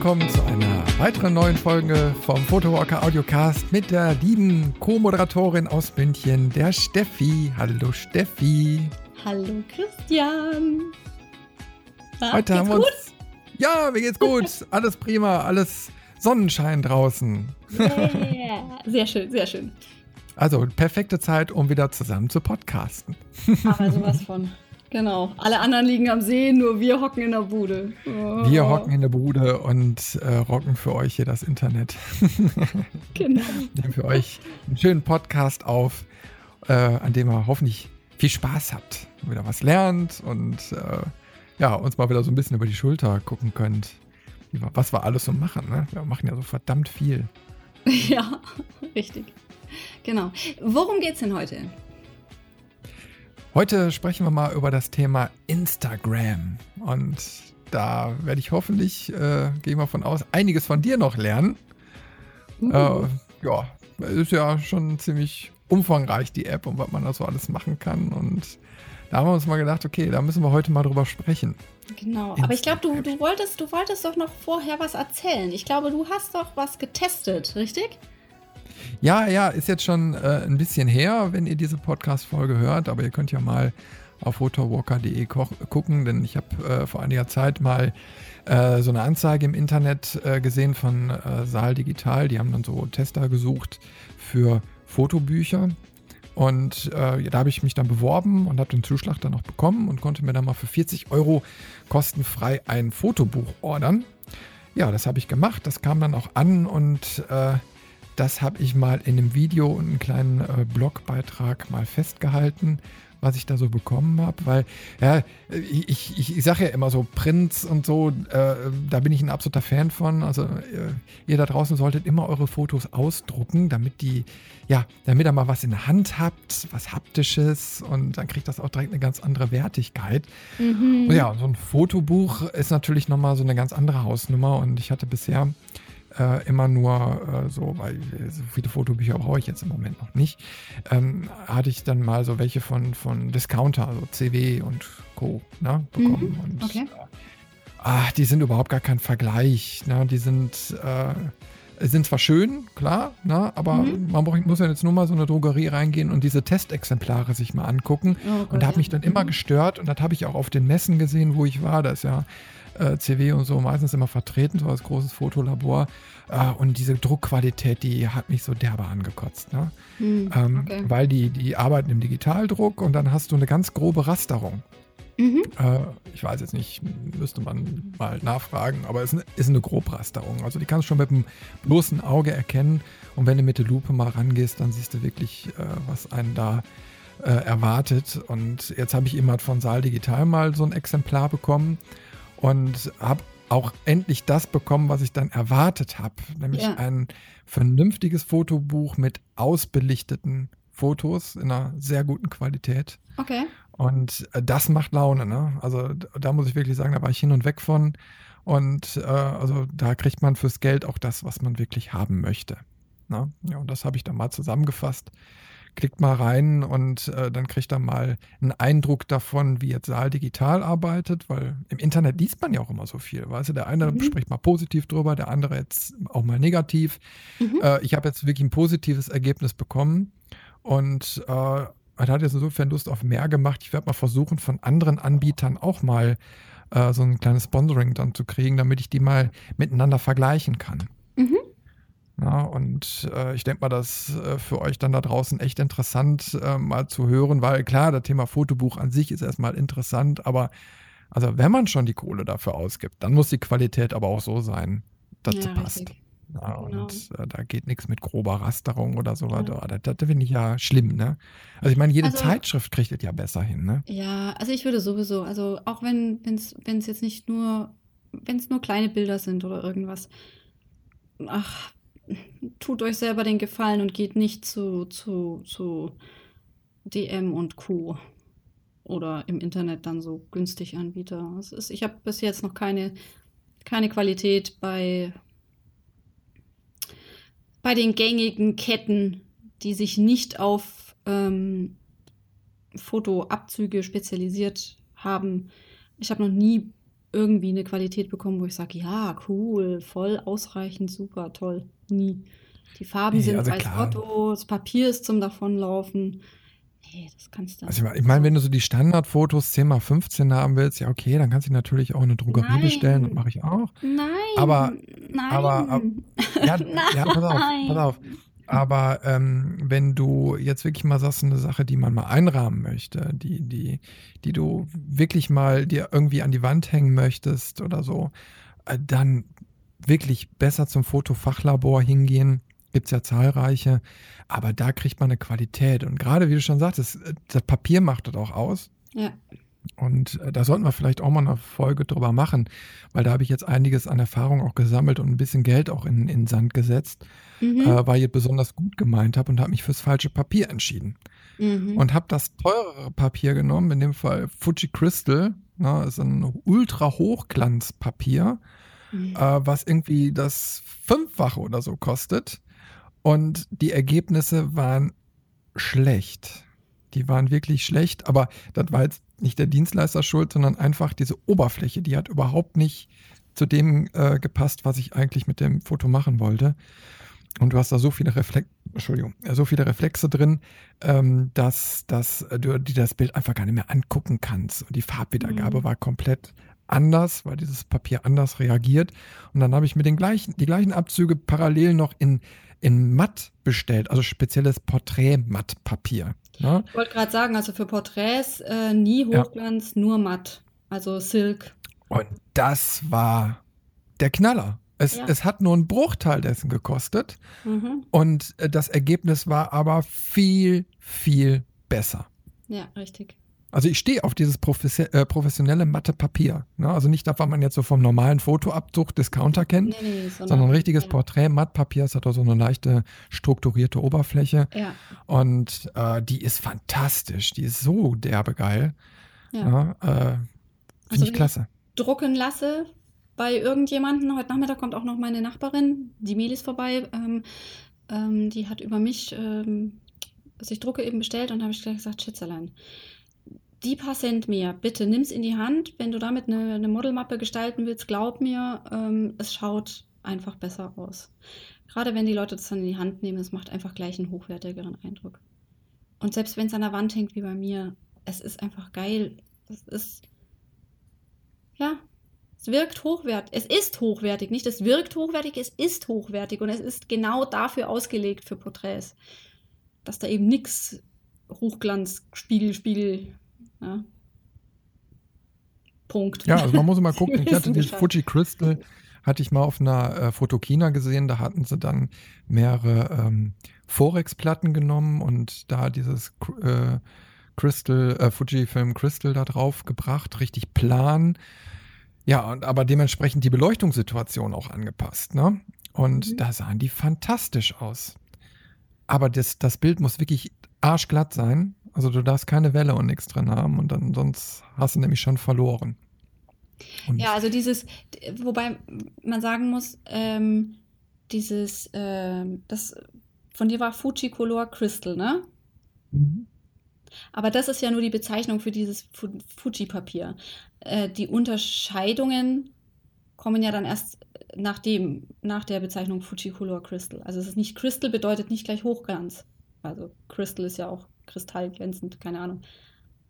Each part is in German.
Willkommen zu einer weiteren neuen Folge vom Photowalker Audiocast mit der lieben Co-Moderatorin aus München, der Steffi. Hallo Steffi. Hallo Christian. Na, Heute haben wir uns. Gut? Ja, mir geht's gut. alles prima, alles Sonnenschein draußen. Yeah. Sehr schön, sehr schön. Also perfekte Zeit, um wieder zusammen zu podcasten. Aber sowas von. Genau. Alle anderen liegen am See, nur wir hocken in der Bude. Oh. Wir hocken in der Bude und äh, rocken für euch hier das Internet. genau. Nehmen für euch einen schönen Podcast auf, äh, an dem ihr hoffentlich viel Spaß habt, wieder was lernt und äh, ja, uns mal wieder so ein bisschen über die Schulter gucken könnt. Was wir alles so machen. Ne? Wir machen ja so verdammt viel. Ja, richtig. Genau. Worum geht's denn heute? Heute sprechen wir mal über das Thema Instagram. Und da werde ich hoffentlich, äh, gehe mal von aus, einiges von dir noch lernen. Uh. Äh, ja, ist ja schon ziemlich umfangreich, die App und was man da so alles machen kann. Und da haben wir uns mal gedacht, okay, da müssen wir heute mal drüber sprechen. Genau, aber ich glaube, du, du, wolltest, du wolltest doch noch vorher was erzählen. Ich glaube, du hast doch was getestet, richtig? Ja, ja, ist jetzt schon äh, ein bisschen her, wenn ihr diese Podcast-Folge hört, aber ihr könnt ja mal auf photowalker.de gucken, denn ich habe äh, vor einiger Zeit mal äh, so eine Anzeige im Internet äh, gesehen von äh, Saal Digital. Die haben dann so Tester gesucht für Fotobücher und äh, da habe ich mich dann beworben und habe den Zuschlag dann noch bekommen und konnte mir dann mal für 40 Euro kostenfrei ein Fotobuch ordern. Ja, das habe ich gemacht. Das kam dann auch an und äh, das habe ich mal in einem Video und einem kleinen äh, Blogbeitrag mal festgehalten was ich da so bekommen habe, weil ja, ich, ich, ich sage ja immer so, Prints und so, äh, da bin ich ein absoluter Fan von. Also äh, ihr da draußen solltet immer eure Fotos ausdrucken, damit die, ja, damit ihr mal was in der Hand habt, was Haptisches und dann kriegt das auch direkt eine ganz andere Wertigkeit. Mhm. Und ja, so ein Fotobuch ist natürlich nochmal so eine ganz andere Hausnummer und ich hatte bisher äh, immer nur äh, so, weil so viele Fotobücher brauche ich jetzt im Moment noch nicht, ähm, hatte ich dann mal so welche von, von Discounter, also CW und Co. Ne, bekommen. Mhm. Und, okay. Äh, ach, die sind überhaupt gar kein Vergleich. Ne? Die sind, äh, sind zwar schön, klar, ne? aber mhm. man muss ja jetzt nur mal so eine Drogerie reingehen und diese Testexemplare sich mal angucken. Oh, und da hat mich dann immer mhm. gestört und das habe ich auch auf den Messen gesehen, wo ich war. Da ist ja äh, CW und so meistens immer vertreten, so als großes Fotolabor. Äh, und diese Druckqualität, die hat mich so derbe angekotzt. Ne? Hm, ähm, okay. Weil die, die arbeiten im Digitaldruck und dann hast du eine ganz grobe Rasterung. Mhm. Äh, ich weiß jetzt nicht, müsste man mal nachfragen, aber es ist eine Grobrasterung. Also die kannst du schon mit dem bloßen Auge erkennen. Und wenn du mit der Lupe mal rangehst, dann siehst du wirklich, äh, was einen da äh, erwartet. Und jetzt habe ich eben halt von Saal Digital mal so ein Exemplar bekommen und habe auch endlich das bekommen, was ich dann erwartet habe, nämlich ja. ein vernünftiges Fotobuch mit ausbelichteten Fotos in einer sehr guten Qualität. Okay. Und äh, das macht Laune, ne? Also da muss ich wirklich sagen, da war ich hin und weg von. Und äh, also da kriegt man fürs Geld auch das, was man wirklich haben möchte. Ne? Ja, und das habe ich dann mal zusammengefasst klickt mal rein und äh, dann kriegt er mal einen Eindruck davon, wie jetzt Saal digital arbeitet, weil im Internet liest man ja auch immer so viel. Weißt du, der eine mhm. spricht mal positiv drüber, der andere jetzt auch mal negativ. Mhm. Äh, ich habe jetzt wirklich ein positives Ergebnis bekommen und äh, hat jetzt insofern Lust auf mehr gemacht. Ich werde mal versuchen, von anderen Anbietern auch mal äh, so ein kleines Sponsoring dann zu kriegen, damit ich die mal miteinander vergleichen kann. Mhm. Ja, und äh, ich denke mal, das äh, für euch dann da draußen echt interessant äh, mal zu hören, weil klar, das Thema Fotobuch an sich ist erstmal interessant, aber also wenn man schon die Kohle dafür ausgibt, dann muss die Qualität aber auch so sein, dass ja, sie passt. Ja, genau. Und äh, da geht nichts mit grober Rasterung oder sowas. Ja. Das, das, das finde ich ja schlimm, ne? Also ich meine, jede also, Zeitschrift kriegt es ja besser hin, ne? Ja, also ich würde sowieso, also auch wenn es jetzt nicht nur, wenn es nur kleine Bilder sind oder irgendwas, ach, tut euch selber den Gefallen und geht nicht zu, zu, zu DM und Co. Oder im Internet dann so günstig Anbieter. Es ist, ich habe bis jetzt noch keine, keine Qualität bei, bei den gängigen Ketten, die sich nicht auf ähm, Fotoabzüge spezialisiert haben. Ich habe noch nie irgendwie eine Qualität bekommen, wo ich sage, ja, cool, voll ausreichend, super, toll. Nie. Die Farben Nee, sind also als klar. Otto, das Papier ist zum Davonlaufen. Nee, das kannst du. Also ich meine, ich mein, wenn du so die Standardfotos 10x15 haben willst, ja okay, dann kannst du natürlich auch in eine Drogerie bestellen, das Nein, mache ich auch. nein, Aber, aber, ab- nein, ja, ja, pass auf, pass nein. auf. Aber ähm, wenn du jetzt wirklich mal sagst, eine Sache, die man mal einrahmen möchte, die, die, die du wirklich mal dir irgendwie an die Wand hängen möchtest oder so, äh, dann wirklich besser zum Fotofachlabor hingehen. Gibt's ja zahlreiche, aber da kriegt man eine Qualität. Und gerade, wie du schon sagtest, äh, das Papier macht das auch aus. Ja, Und äh, da sollten wir vielleicht auch mal eine Folge drüber machen, weil da habe ich jetzt einiges an Erfahrung auch gesammelt und ein bisschen Geld auch in, in Sand gesetzt, mhm. äh, weil ich es besonders gut gemeint habe und habe mich fürs falsche Papier entschieden. Mhm. Und habe das teurere Papier genommen, in dem Fall Fuji Crystal, ne, ist ein Ultra-Hochglanzpapier, Mhm. äh, was irgendwie das Fünffache oder so kostet. Und die Ergebnisse waren schlecht. Die waren wirklich schlecht, aber das war jetzt nicht der Dienstleister schuld, sondern einfach diese Oberfläche, die hat überhaupt nicht zu dem äh, gepasst, was ich eigentlich mit dem Foto machen wollte. Und du hast da so viele Reflex Entschuldigung, äh, so viele Reflexe drin, ähm, dass, dass du dir das Bild einfach gar nicht mehr angucken kannst. Und die Farbwiedergabe Mhm. war komplett anders, weil dieses Papier anders reagiert. Und dann habe ich mir den gleichen, die gleichen Abzüge parallel noch in, in matt bestellt, also spezielles Porträt-Mattpapier. Ne? Ich wollte gerade sagen, also für Porträts äh, nie Ja. Hochglanz, nur matt. Also Silk. Und das war der Knaller. Es, Ja. es hat nur einen Bruchteil dessen gekostet Mhm. und äh, das Ergebnis war aber viel, viel besser. Ja, richtig. Also ich stehe auf dieses äh, professionelle matte Papier. Ne? Also nicht das, was man jetzt so vom normalen Fotoabdruck Discounter kennt, Nee, nee, sondern, sondern ein richtiges ja. Porträt. Mattpapier, es hat auch so eine leichte strukturierte Oberfläche Ja, und äh, die ist fantastisch. Die ist so derbe geil. ja. Äh, Finde Also ich klasse. drucken lasse bei irgendjemanden. Heute Nachmittag kommt auch noch meine Nachbarin, die Melis, vorbei. Ähm, ähm, die hat über mich ähm, sich Drucke eben bestellt und habe ich gleich gesagt, Schätzelein, die paar Cent mehr, bitte nimm's in die Hand. Wenn du damit eine, eine Modelmappe gestalten willst, glaub mir, ähm, es schaut einfach besser aus. Gerade wenn die Leute das dann in die Hand nehmen, es macht einfach gleich einen hochwertigeren Eindruck. Und selbst wenn es an der Wand hängt wie bei mir, es ist einfach geil. Es ist, ja, es wirkt hochwertig. Es ist hochwertig, nicht es wirkt hochwertig, es ist hochwertig und es ist genau dafür ausgelegt für Porträts. Dass da eben nichts Hochglanz, Spiegel, Spiegel, ja. Punkt. Ja, also man muss mal gucken. Ich hatte Bescheid. Fuji Crystal, hatte ich mal auf einer äh, Fotokina gesehen. Da hatten sie dann mehrere ähm, Forex-Platten genommen und da dieses äh, Crystal, äh, Fujifilm Crystal da drauf gebracht, richtig plan. Ja, und aber dementsprechend die Beleuchtungssituation auch angepasst, ne? Und Mhm. da sahen die fantastisch aus. Aber das, das Bild muss wirklich arschglatt sein. Also du darfst keine Welle und nichts drin haben und dann sonst hast du nämlich schon verloren. Und Ja, also dieses, wobei man sagen muss, ähm, dieses, ähm, das von dir war Fuji Color Crystal, ne? Mhm. Aber das ist ja nur die Bezeichnung für dieses Fu- Fuji-Papier. Äh, die Unterscheidungen kommen ja dann erst nach dem, nach der Bezeichnung Fuji Color Crystal. Also es ist nicht Crystal bedeutet nicht gleich Hochglanz. Also Crystal ist ja auch kristallglänzend, keine Ahnung.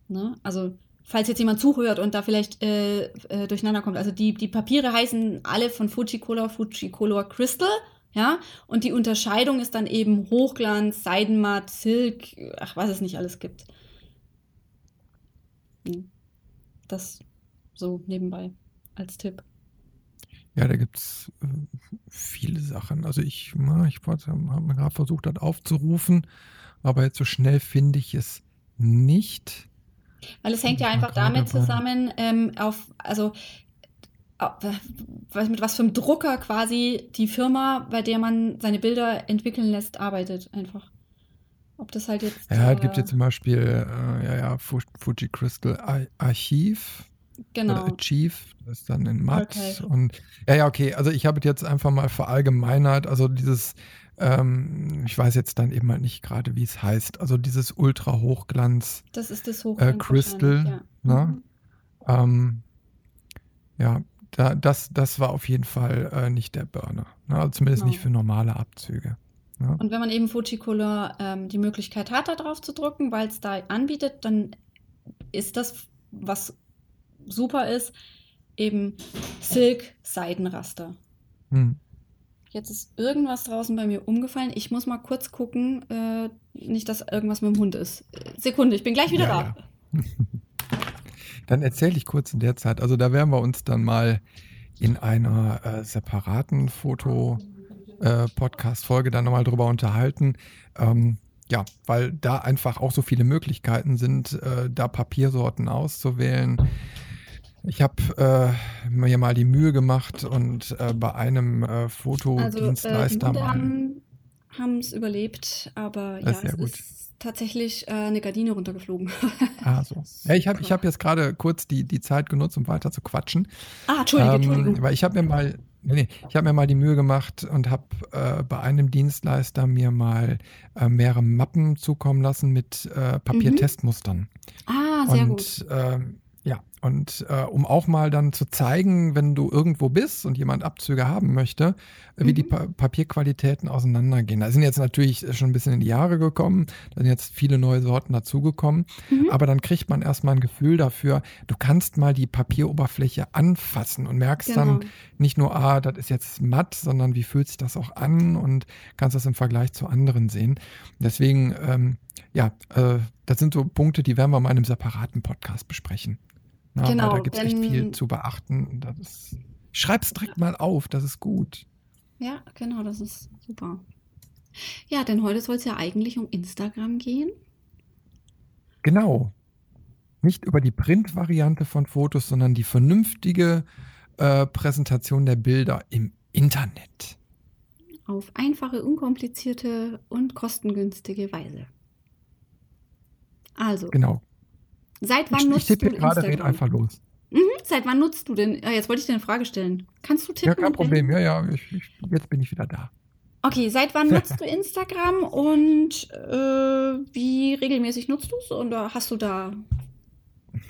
Ne? Also falls jetzt jemand zuhört und da vielleicht äh, äh, durcheinander kommt. Also die, die Papiere heißen alle von Fuji Color Fuji Color Crystal. Ja, und die Unterscheidung ist dann eben Hochglanz, Seidenmatt, Silk, ach, was es nicht alles gibt. Hm. Das so nebenbei als Tipp. Ja, da gibt es äh, viele Sachen. Also ich, ich habe gerade versucht, das aufzurufen, aber jetzt so schnell finde ich es nicht. Weil es hängt ja einfach damit zusammen, ähm, auf, also mit was für einem Drucker quasi die Firma, bei der man seine Bilder entwickeln lässt, arbeitet einfach. Ob das halt jetzt. Ja, es äh, gibt jetzt zum Beispiel, äh, ja, ja, Fu- Fuji Crystal Ar Archiv genau. oder Achieve, das ist dann in Matt. Archive. Und ja, ja, okay, also ich habe es jetzt einfach mal verallgemeinert, also dieses, ähm, ich weiß jetzt dann eben halt nicht gerade, wie es heißt, also dieses Ultra-Hochglanz, Das ist das äh, Hochglanz Crystal, wahrscheinlich, ja. ne? Mhm. Ähm, ja, da, das, das war auf jeden Fall äh, nicht der Burner. Ne? Also zumindest Genau. nicht für normale Abzüge. Ne? Und wenn man eben Fujicolor ähm, die Möglichkeit hat, da drauf zu drücken, weil es da anbietet, dann ist das, was super ist, eben Silk Seidenraster. Hm. Jetzt ist irgendwas draußen bei mir umgefallen. Ich muss mal kurz gucken, äh, nicht, dass irgendwas mit dem Hund ist. Äh, Sekunde, ich bin gleich wieder Ja, da. Dann erzähle ich kurz in der Zeit. Also da werden wir uns dann mal in einer äh, separaten Foto-Podcast-Folge dann nochmal drüber unterhalten. Ähm, ja, weil da einfach auch so viele Möglichkeiten sind, äh, da Papiersorten auszuwählen. Ich habe äh, mir mal die Mühe gemacht und äh, bei einem äh, Also, äh, die Fotodienstleister Hunde mal. haben es überlebt, aber Das ja, ist sehr es gut. ist tatsächlich äh, eine Gardine runtergeflogen. Ah, so. Ja, ich habe ich hab jetzt gerade kurz die, die Zeit genutzt, um weiter zu quatschen. ah, Entschuldige, Ähm, Entschuldigung. weil ich habe mir mal, nee, ich habe mir mal die Mühe gemacht und habe äh, bei einem Dienstleister mir mal äh, mehrere Mappen zukommen lassen mit äh, Mhm. Papiertestmustern. Ah, sehr gut. Und ähm, ja, und äh, um auch mal dann zu zeigen, wenn du irgendwo bist und jemand Abzüge haben möchte, äh, wie die Mhm. pa Papierqualitäten auseinandergehen. Da sind jetzt natürlich schon ein bisschen in die Jahre gekommen, da sind jetzt viele neue Sorten dazugekommen, Mhm. aber dann kriegt man erstmal ein Gefühl dafür, du kannst mal die Papieroberfläche anfassen und merkst Genau. dann nicht nur, ah, das ist jetzt matt, sondern wie fühlt sich das auch an und kannst das im Vergleich zu anderen sehen. Deswegen, ähm, ja, äh, das sind so Punkte, die werden wir mal in einem separaten Podcast besprechen. Weil Genau, da gibt es echt viel zu beachten. Das ist, schreib's direkt mal auf, das ist gut. Ja, genau, das ist super. Ja, denn heute soll es ja eigentlich um Instagram gehen. Genau. Nicht über die Print-Variante von Fotos, sondern die vernünftige äh, Präsentation der Bilder im Internet. Auf einfache, unkomplizierte und kostengünstige Weise. Also, Genau. Seit Ich, wann ich nutzt tippe du gerade, red Instagram? einfach los. Mhm, seit wann nutzt du denn? Ah, jetzt wollte ich dir eine Frage stellen. Kannst du tippen? Ja, kein Problem. Ja, ja, ich, ich, jetzt bin ich wieder da. Okay, seit wann nutzt du Instagram und äh, wie regelmäßig nutzt du es? Oder hast du da.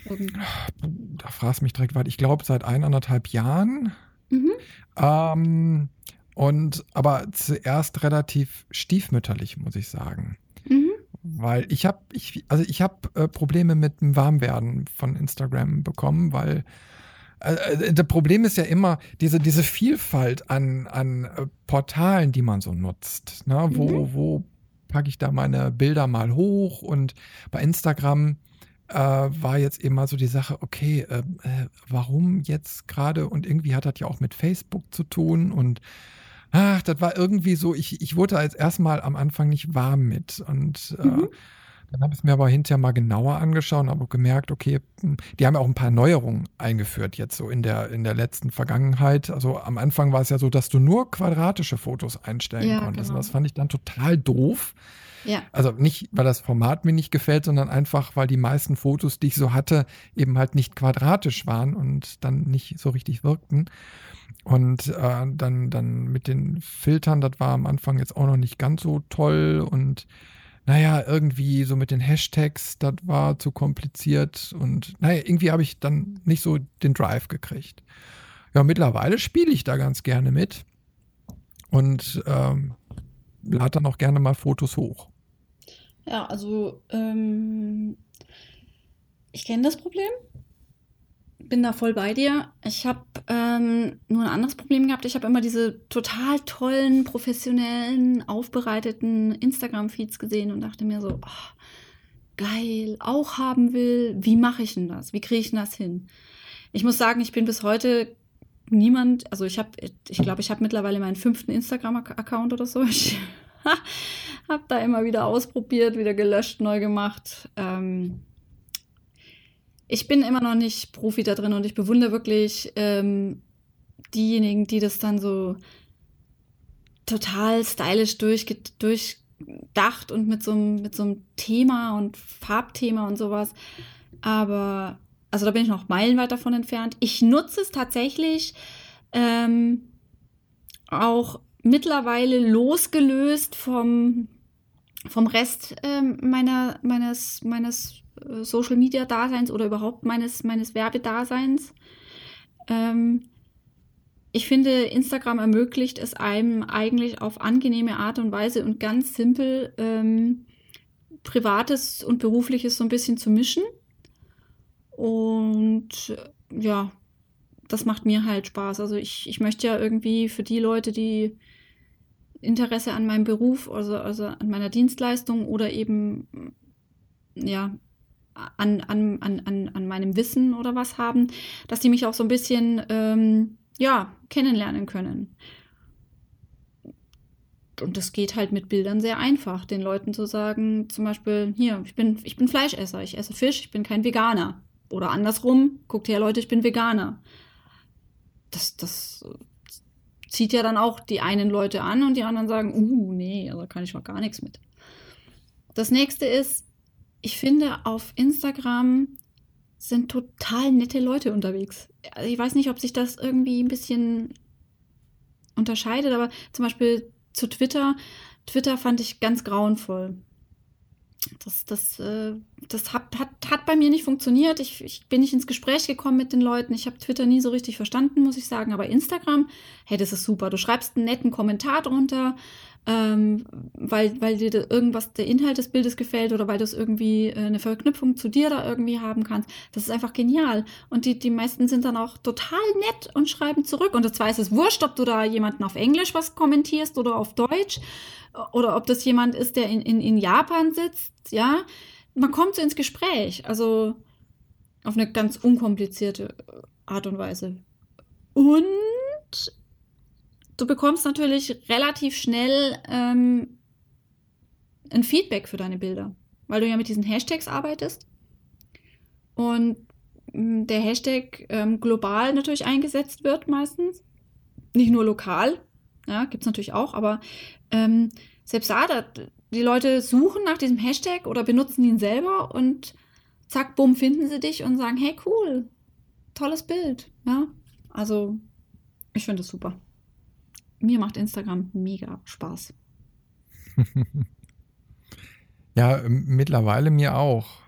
Da fragst mich direkt weiter. Ich glaube, seit eineinhalb Jahren. Mhm. Ähm, und aber zuerst relativ stiefmütterlich, muss ich sagen. Weil ich habe, ich, also ich habe äh, Probleme mit dem Warmwerden von Instagram bekommen, weil äh, äh, das Problem ist ja immer diese, diese Vielfalt an, an äh, Portalen, die man so nutzt. Ne? Wo, Mhm. wo packe ich da meine Bilder mal hoch? Und bei Instagram äh, war jetzt eben mal so die Sache, okay, äh, warum jetzt gerade? Und irgendwie hat das ja auch mit Facebook zu tun und ach, das war irgendwie so, ich, ich wurde als erstmal am Anfang nicht warm mit. Und äh, Mhm. dann habe ich es mir aber hinterher mal genauer angeschaut und habe gemerkt, okay, hm, die haben ja auch ein paar Neuerungen eingeführt jetzt so in der, in der letzten Vergangenheit. Also am Anfang war es ja so, dass du nur quadratische Fotos einstellen Ja, konntest. genau. Und das fand ich dann total doof. Ja. Also nicht, weil das Format mir nicht gefällt, sondern einfach, weil die meisten Fotos, die ich so hatte, eben halt nicht quadratisch waren und dann nicht so richtig wirkten. Und äh, dann, dann mit den Filtern, das war am Anfang jetzt auch noch nicht ganz so toll. Und naja, irgendwie so mit den Hashtags, das war zu kompliziert. Und naja, irgendwie habe ich dann nicht so den Drive gekriegt. Ja, mittlerweile spiele ich da ganz gerne mit und ähm, lade dann auch gerne mal Fotos hoch. Ja, also ähm, ich kenne das Problem. Bin da voll bei dir. Ich habe ähm, nur ein anderes Problem gehabt. Ich habe immer diese total tollen, professionellen, aufbereiteten Instagram-Feeds gesehen und dachte mir so, oh, geil, auch haben will. Wie mache ich denn das? Wie kriege ich denn das hin? Ich muss sagen, ich bin bis heute niemand, also ich habe, ich glaube, ich habe mittlerweile meinen fünften Instagram-Account oder so. Ich habe da immer wieder ausprobiert, wieder gelöscht, neu gemacht. Ähm, ich bin immer noch nicht Profi da drin und ich bewundere wirklich ähm, diejenigen, die das dann so total stylisch durchge durchdacht und mit so, einem- mit so einem Thema und Farbthema und sowas. Aber, also da bin ich noch meilenweit davon entfernt. Ich nutze es tatsächlich ähm, auch mittlerweile losgelöst vom, vom Rest ähm, meiner, meines, meines äh, Social Media Daseins oder überhaupt meines, meines Werbedaseins. Ähm, ich finde, Instagram ermöglicht es einem eigentlich auf angenehme Art und Weise und ganz simpel ähm, Privates und Berufliches so ein bisschen zu mischen. Und ja, das macht mir halt Spaß. Also ich, ich möchte ja irgendwie für die Leute, die Interesse an meinem Beruf, also, also an meiner Dienstleistung oder eben ja an, an, an, an meinem Wissen oder was haben, dass die mich auch so ein bisschen ähm, ja, kennenlernen können. Und das geht halt mit Bildern sehr einfach, den Leuten zu sagen, zum Beispiel, hier, ich bin, ich bin Fleischesser, ich esse Fisch, ich bin kein Veganer. Oder andersrum, guckt her, Leute, ich bin Veganer. Das, das zieht ja dann auch die einen Leute an und die anderen sagen, uh, nee, also kann ich mal gar nichts mit. Das nächste ist, ich finde, auf Instagram sind total nette Leute unterwegs. Also ich weiß nicht, ob sich das irgendwie ein bisschen unterscheidet, aber zum Beispiel zu Twitter. Twitter fand ich ganz grauenvoll. Das, das, äh, das hat, hat, hat bei mir nicht funktioniert. Ich, ich bin nicht ins Gespräch gekommen mit den Leuten. Ich habe Twitter nie so richtig verstanden, muss ich sagen. Aber Instagram, hey, das ist super. Du schreibst einen netten Kommentar drunter, ähm, weil, weil dir irgendwas der Inhalt des Bildes gefällt oder weil du es irgendwie äh, eine Verknüpfung zu dir da irgendwie haben kannst. Das ist einfach genial. Und die, die meisten sind dann auch total nett und schreiben zurück. Und zwar ist es wurscht, ob du da jemanden auf Englisch was kommentierst oder auf Deutsch oder ob das jemand ist, der in, in, in Japan sitzt, ja. Man kommt so ins Gespräch. Also auf eine ganz unkomplizierte Art und Weise. Und du bekommst natürlich relativ schnell ähm, ein Feedback für deine Bilder, weil du ja mit diesen Hashtags arbeitest. Und mm, der Hashtag ähm, global natürlich eingesetzt wird meistens. Nicht nur lokal, ja, gibt es natürlich auch, aber ähm, selbst da, da, die Leute suchen nach diesem Hashtag oder benutzen ihn selber und zack, bumm, finden sie dich und sagen, hey, cool, tolles Bild. Ja, also ich finde das super mir macht Instagram mega Spaß. ja, mittlerweile mir auch.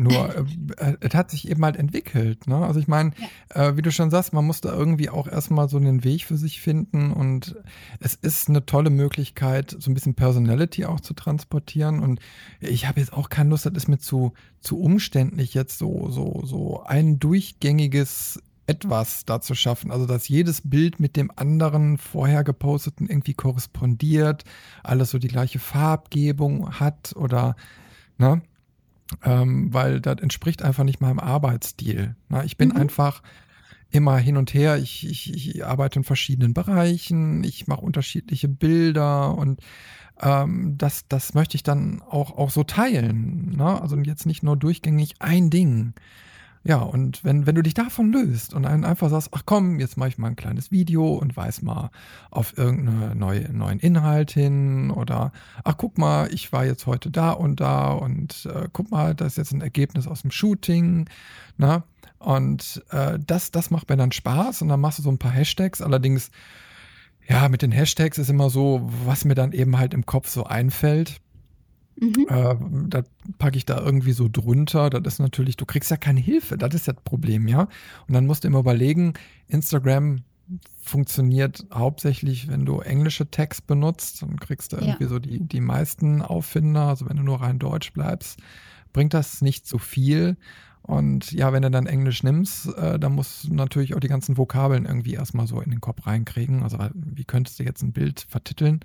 Nur äh, es hat sich eben halt entwickelt. Ne? Also ich meine, ja. äh, wie du schon sagst, man muss da irgendwie auch erstmal so einen Weg für sich finden und es ist eine tolle Möglichkeit, so ein bisschen Personality auch zu transportieren. Und ich habe jetzt auch keine Lust, das ist mir zu, zu umständlich, jetzt so, so, so ein durchgängiges etwas da zu schaffen. Also, dass jedes Bild mit dem anderen vorher geposteten irgendwie korrespondiert, alles so die gleiche Farbgebung hat oder, ne? Ähm, weil das entspricht einfach nicht meinem Arbeitsstil. Ne? Ich bin mhm. einfach immer hin und her. Ich, ich, ich arbeite in verschiedenen Bereichen, ich mache unterschiedliche Bilder und ähm, das, das möchte ich dann auch, auch so teilen. Ne? Also jetzt nicht nur durchgängig ein Ding. Ja, und wenn, wenn du dich davon löst und einfach sagst, ach komm, jetzt mache ich mal ein kleines Video und weiß mal auf irgendeinen neue, neuen Inhalt hin oder ach guck mal, ich war jetzt heute da und da und äh, guck mal, das ist jetzt ein Ergebnis aus dem Shooting. Na? Ne? Und äh, das, das macht mir dann Spaß und dann machst du so ein paar Hashtags. Allerdings, ja, mit den Hashtags ist immer so, was mir dann eben halt im Kopf so einfällt. Mhm. Äh, da packe ich da irgendwie so drunter. Das ist natürlich, du kriegst ja keine Hilfe, das ist ja das Problem, ja. Und dann musst du immer überlegen, Instagram funktioniert hauptsächlich, wenn du englische Tags benutzt und kriegst du irgendwie ja. so die, die meisten Auffinder. Also wenn du nur rein Deutsch bleibst, bringt das nicht so viel. Und ja, wenn du dann Englisch nimmst, äh, dann musst du natürlich auch die ganzen Vokabeln irgendwie erstmal so in den Kopf reinkriegen. Also wie könntest du jetzt ein Bild vertiteln?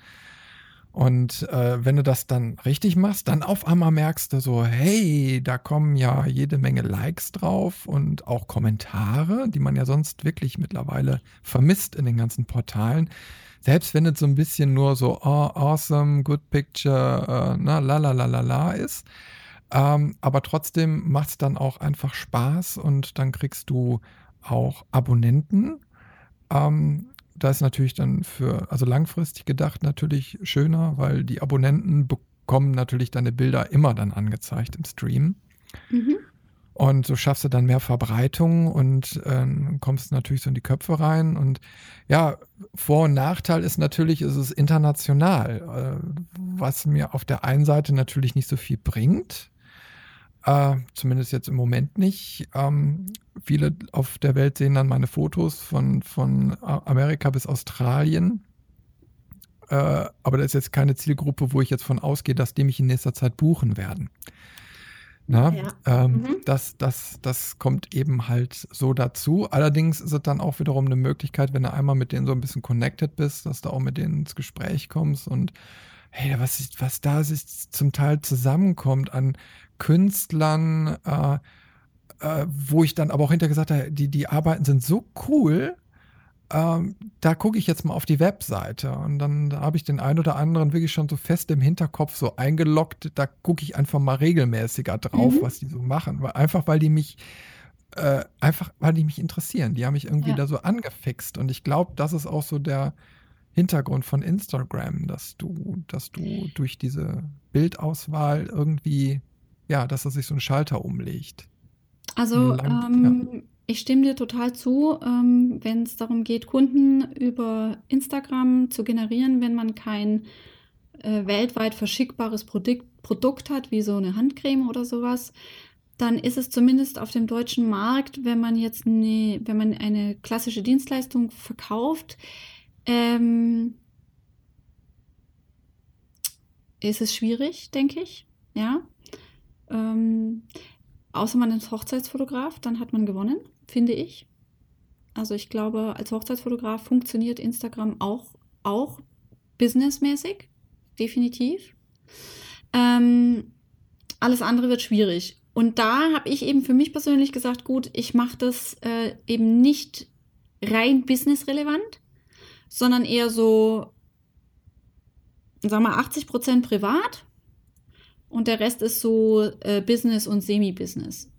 Und äh, wenn du das dann richtig machst, dann auf einmal merkst du so, hey, da kommen ja jede Menge Likes drauf und auch Kommentare, die man ja sonst wirklich mittlerweile vermisst in den ganzen Portalen. Selbst wenn es so ein bisschen nur so oh, awesome, good picture, äh, na, la la la la la ist. Ähm, aber trotzdem macht es dann auch einfach Spaß und dann kriegst du auch Abonnenten. Ähm, da ist natürlich dann für, also langfristig gedacht natürlich schöner, weil die Abonnenten bekommen natürlich deine Bilder immer dann angezeigt im Stream. Mhm. Und so schaffst du dann mehr Verbreitung und äh, kommst natürlich so in die Köpfe rein. Und ja, Vor- und Nachteil ist natürlich, ist es international, äh, was mir auf der einen Seite natürlich nicht so viel bringt. Äh, zumindest jetzt im Moment nicht. Ähm, viele auf der Welt sehen dann meine Fotos von, von Amerika bis Australien. Äh, aber das ist jetzt keine Zielgruppe, wo ich jetzt von ausgehe, dass die mich in nächster Zeit buchen werden. Na, ja. ähm, mhm. das, das, das kommt eben halt so dazu. Allerdings ist es dann auch wiederum eine Möglichkeit, wenn du einmal mit denen so ein bisschen connected bist, dass du auch mit denen ins Gespräch kommst und hey, was, ist, was da sich zum Teil zusammenkommt an Künstlern, äh, äh, wo ich dann aber auch hinterher gesagt habe, die, die Arbeiten sind so cool, ähm, da gucke ich jetzt mal auf die Webseite und dann da habe ich den einen oder anderen wirklich schon so fest im Hinterkopf so eingeloggt. Da gucke ich einfach mal regelmäßiger drauf, mhm. was die so machen. Weil, einfach weil die mich, äh, einfach weil die mich interessieren. Die haben mich irgendwie ja. da so angefixt. Und ich glaube, das ist auch so der Hintergrund von Instagram, dass du, dass du durch diese Bildauswahl irgendwie, ja, dass er sich so ein Schalter umlegt. Also, Lang, ähm, ja ich stimme dir total zu, ähm, wenn es darum geht, Kunden über Instagram zu generieren, wenn man kein äh, weltweit verschickbares Produkt, Produkt hat, wie so eine Handcreme oder sowas, dann ist es zumindest auf dem deutschen Markt, wenn man jetzt eine, wenn man eine klassische Dienstleistung verkauft, ähm, ist es schwierig, denke ich. Ja. Ähm, außer man ist Hochzeitsfotograf, dann hat man gewonnen finde ich. Also ich glaube, als Hochzeitsfotograf funktioniert Instagram auch, auch businessmäßig, definitiv. Ähm, alles andere wird schwierig. Und da habe ich eben für mich persönlich gesagt, gut, ich mache das äh, eben nicht rein businessrelevant, sondern eher so, sagen wir mal, 80 Prozent privat und der Rest ist so äh, Business und Semi-Business.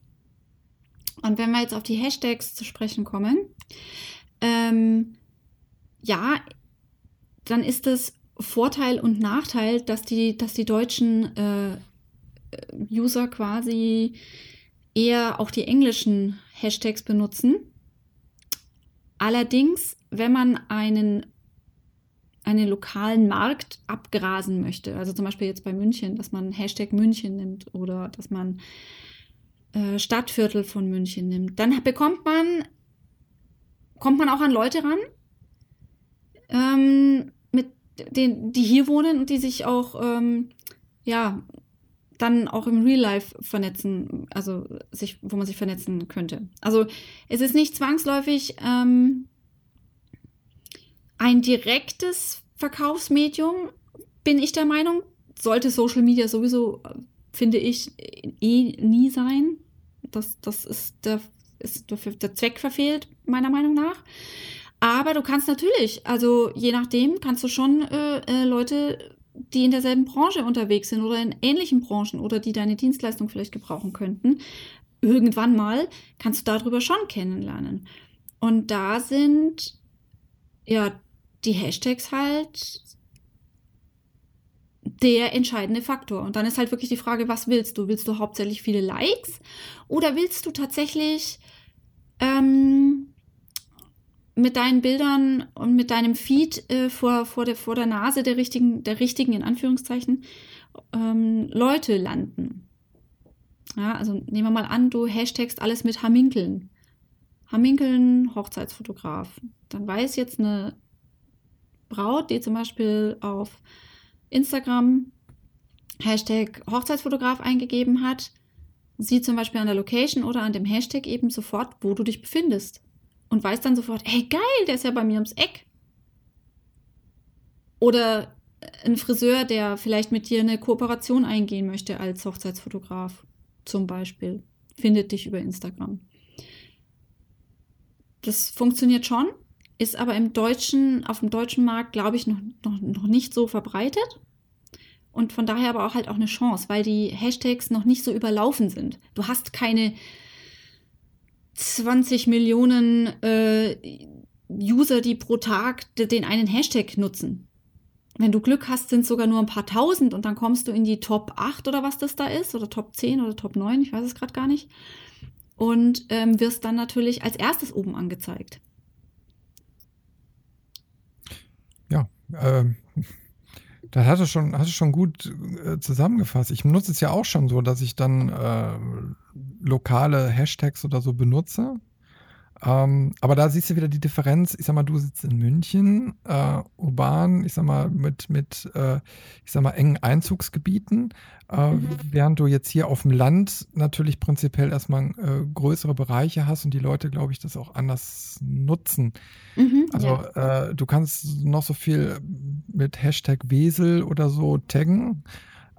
Und wenn wir jetzt auf die Hashtags zu sprechen kommen, ähm, ja, dann ist es Vorteil und Nachteil, dass die, dass die deutschen äh, User quasi eher auch die englischen Hashtags benutzen. Allerdings, wenn man einen, einen lokalen Markt abgrasen möchte, also zum Beispiel jetzt bei München, dass man Hashtag München nimmt oder dass man äh, Stadtviertel von München nimmt, dann bekommt man, kommt man auch an Leute ran, ähm, mit den, die hier wohnen und die sich auch, ähm, ja, dann auch im Real Life vernetzen, also sich, wo man sich vernetzen könnte. Also es ist nicht zwangsläufig ähm, ein direktes Verkaufsmedium, bin ich der Meinung. Sollte Social Media sowieso, finde ich, eh nie sein. Das, das ist, der, ist der Zweck verfehlt, meiner Meinung nach. Aber du kannst natürlich, also je nachdem, kannst du schon äh, äh, Leute, die in derselben Branche unterwegs sind oder in ähnlichen Branchen oder die deine Dienstleistung vielleicht gebrauchen könnten, irgendwann mal kannst du darüber schon kennenlernen. Und da sind ja die Hashtags halt der entscheidende Faktor. Und dann ist halt wirklich die Frage, was willst du? Willst du hauptsächlich viele Likes oder willst du tatsächlich ähm, mit deinen Bildern und mit deinem Feed äh, vor, vor, der, vor der Nase der richtigen, der richtigen, in Anführungszeichen, ähm, Leute landen? Ja, also nehmen wir mal an, du hashtagst alles mit Haminkeln. Haminkeln, Hochzeitsfotograf. Dann weiß jetzt eine Braut, die zum Beispiel auf Instagram Hashtag Hochzeitsfotograf eingegeben hat, sieht zum Beispiel an der Location oder an dem Hashtag eben sofort, wo du dich befindest. Und weiß dann sofort, hey geil, der ist ja bei mir ums Eck. Oder ein Friseur, der vielleicht mit dir eine Kooperation eingehen möchte als Hochzeitsfotograf, zum Beispiel, findet dich über Instagram. Das funktioniert schon, ist aber im deutschen, auf dem deutschen Markt, glaube ich, noch, noch, noch nicht so verbreitet. Und von daher aber auch halt auch eine Chance, weil die Hashtags noch nicht so überlaufen sind. Du hast keine 20 Millionen äh, User, die pro Tag den einen Hashtag nutzen. Wenn du Glück hast, sind es sogar nur ein paar tausend und dann kommst du in die Top 8 oder was das da ist, oder Top 10 oder Top 9, ich weiß es gerade gar nicht. Und ähm, wirst dann natürlich als erstes oben angezeigt. Ja, ähm, Das hast du schon, hast du schon gut äh, zusammengefasst. Ich benutze es ja auch schon so, dass ich dann äh, lokale Hashtags oder so benutze. Ähm, aber da siehst du wieder die Differenz. Ich sag mal, du sitzt in München, äh, urban, ich sag mal, mit, mit äh, ich sag mal, engen Einzugsgebieten, äh, mhm. während du jetzt hier auf dem Land natürlich prinzipiell erstmal äh, größere Bereiche hast und die Leute, glaube ich, das auch anders nutzen. Mhm, also ja. Äh, du kannst noch so viel mit Hashtag Wesel oder so taggen.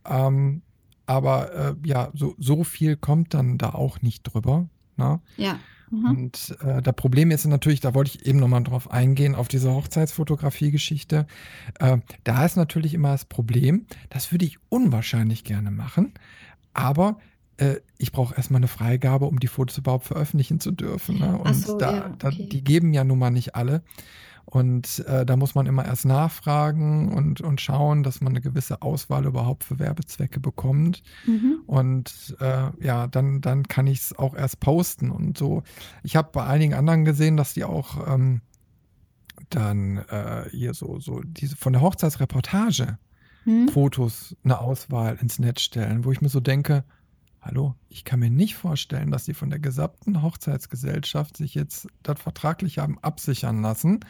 Ähm, aber äh, ja, so, so viel kommt dann da auch nicht drüber. Ne? Ja. Mhm. Und äh, das Problem ist natürlich, da wollte ich eben nochmal drauf eingehen, auf diese Hochzeitsfotografie-Geschichte. Äh, da ist natürlich immer das Problem, das würde ich unwahrscheinlich gerne machen, aber äh, ich brauche erstmal eine Freigabe, um die Fotos überhaupt veröffentlichen zu dürfen. Ne? Und so, da, ja, okay. da, die geben ja nun mal nicht alle. Und äh, da muss man immer erst nachfragen und, und schauen, dass man eine gewisse Auswahl überhaupt für Werbezwecke bekommt. Mhm. Und äh, ja, dann, dann kann ich es auch erst posten und so. Ich habe bei einigen anderen gesehen, dass die auch ähm, dann äh, hier so, so diese von der Hochzeitsreportage mhm. Fotos eine Auswahl ins Netz stellen, wo ich mir so denke, Hallo, ich kann mir nicht vorstellen, dass sie von der gesamten Hochzeitsgesellschaft sich jetzt das vertraglich haben absichern lassen,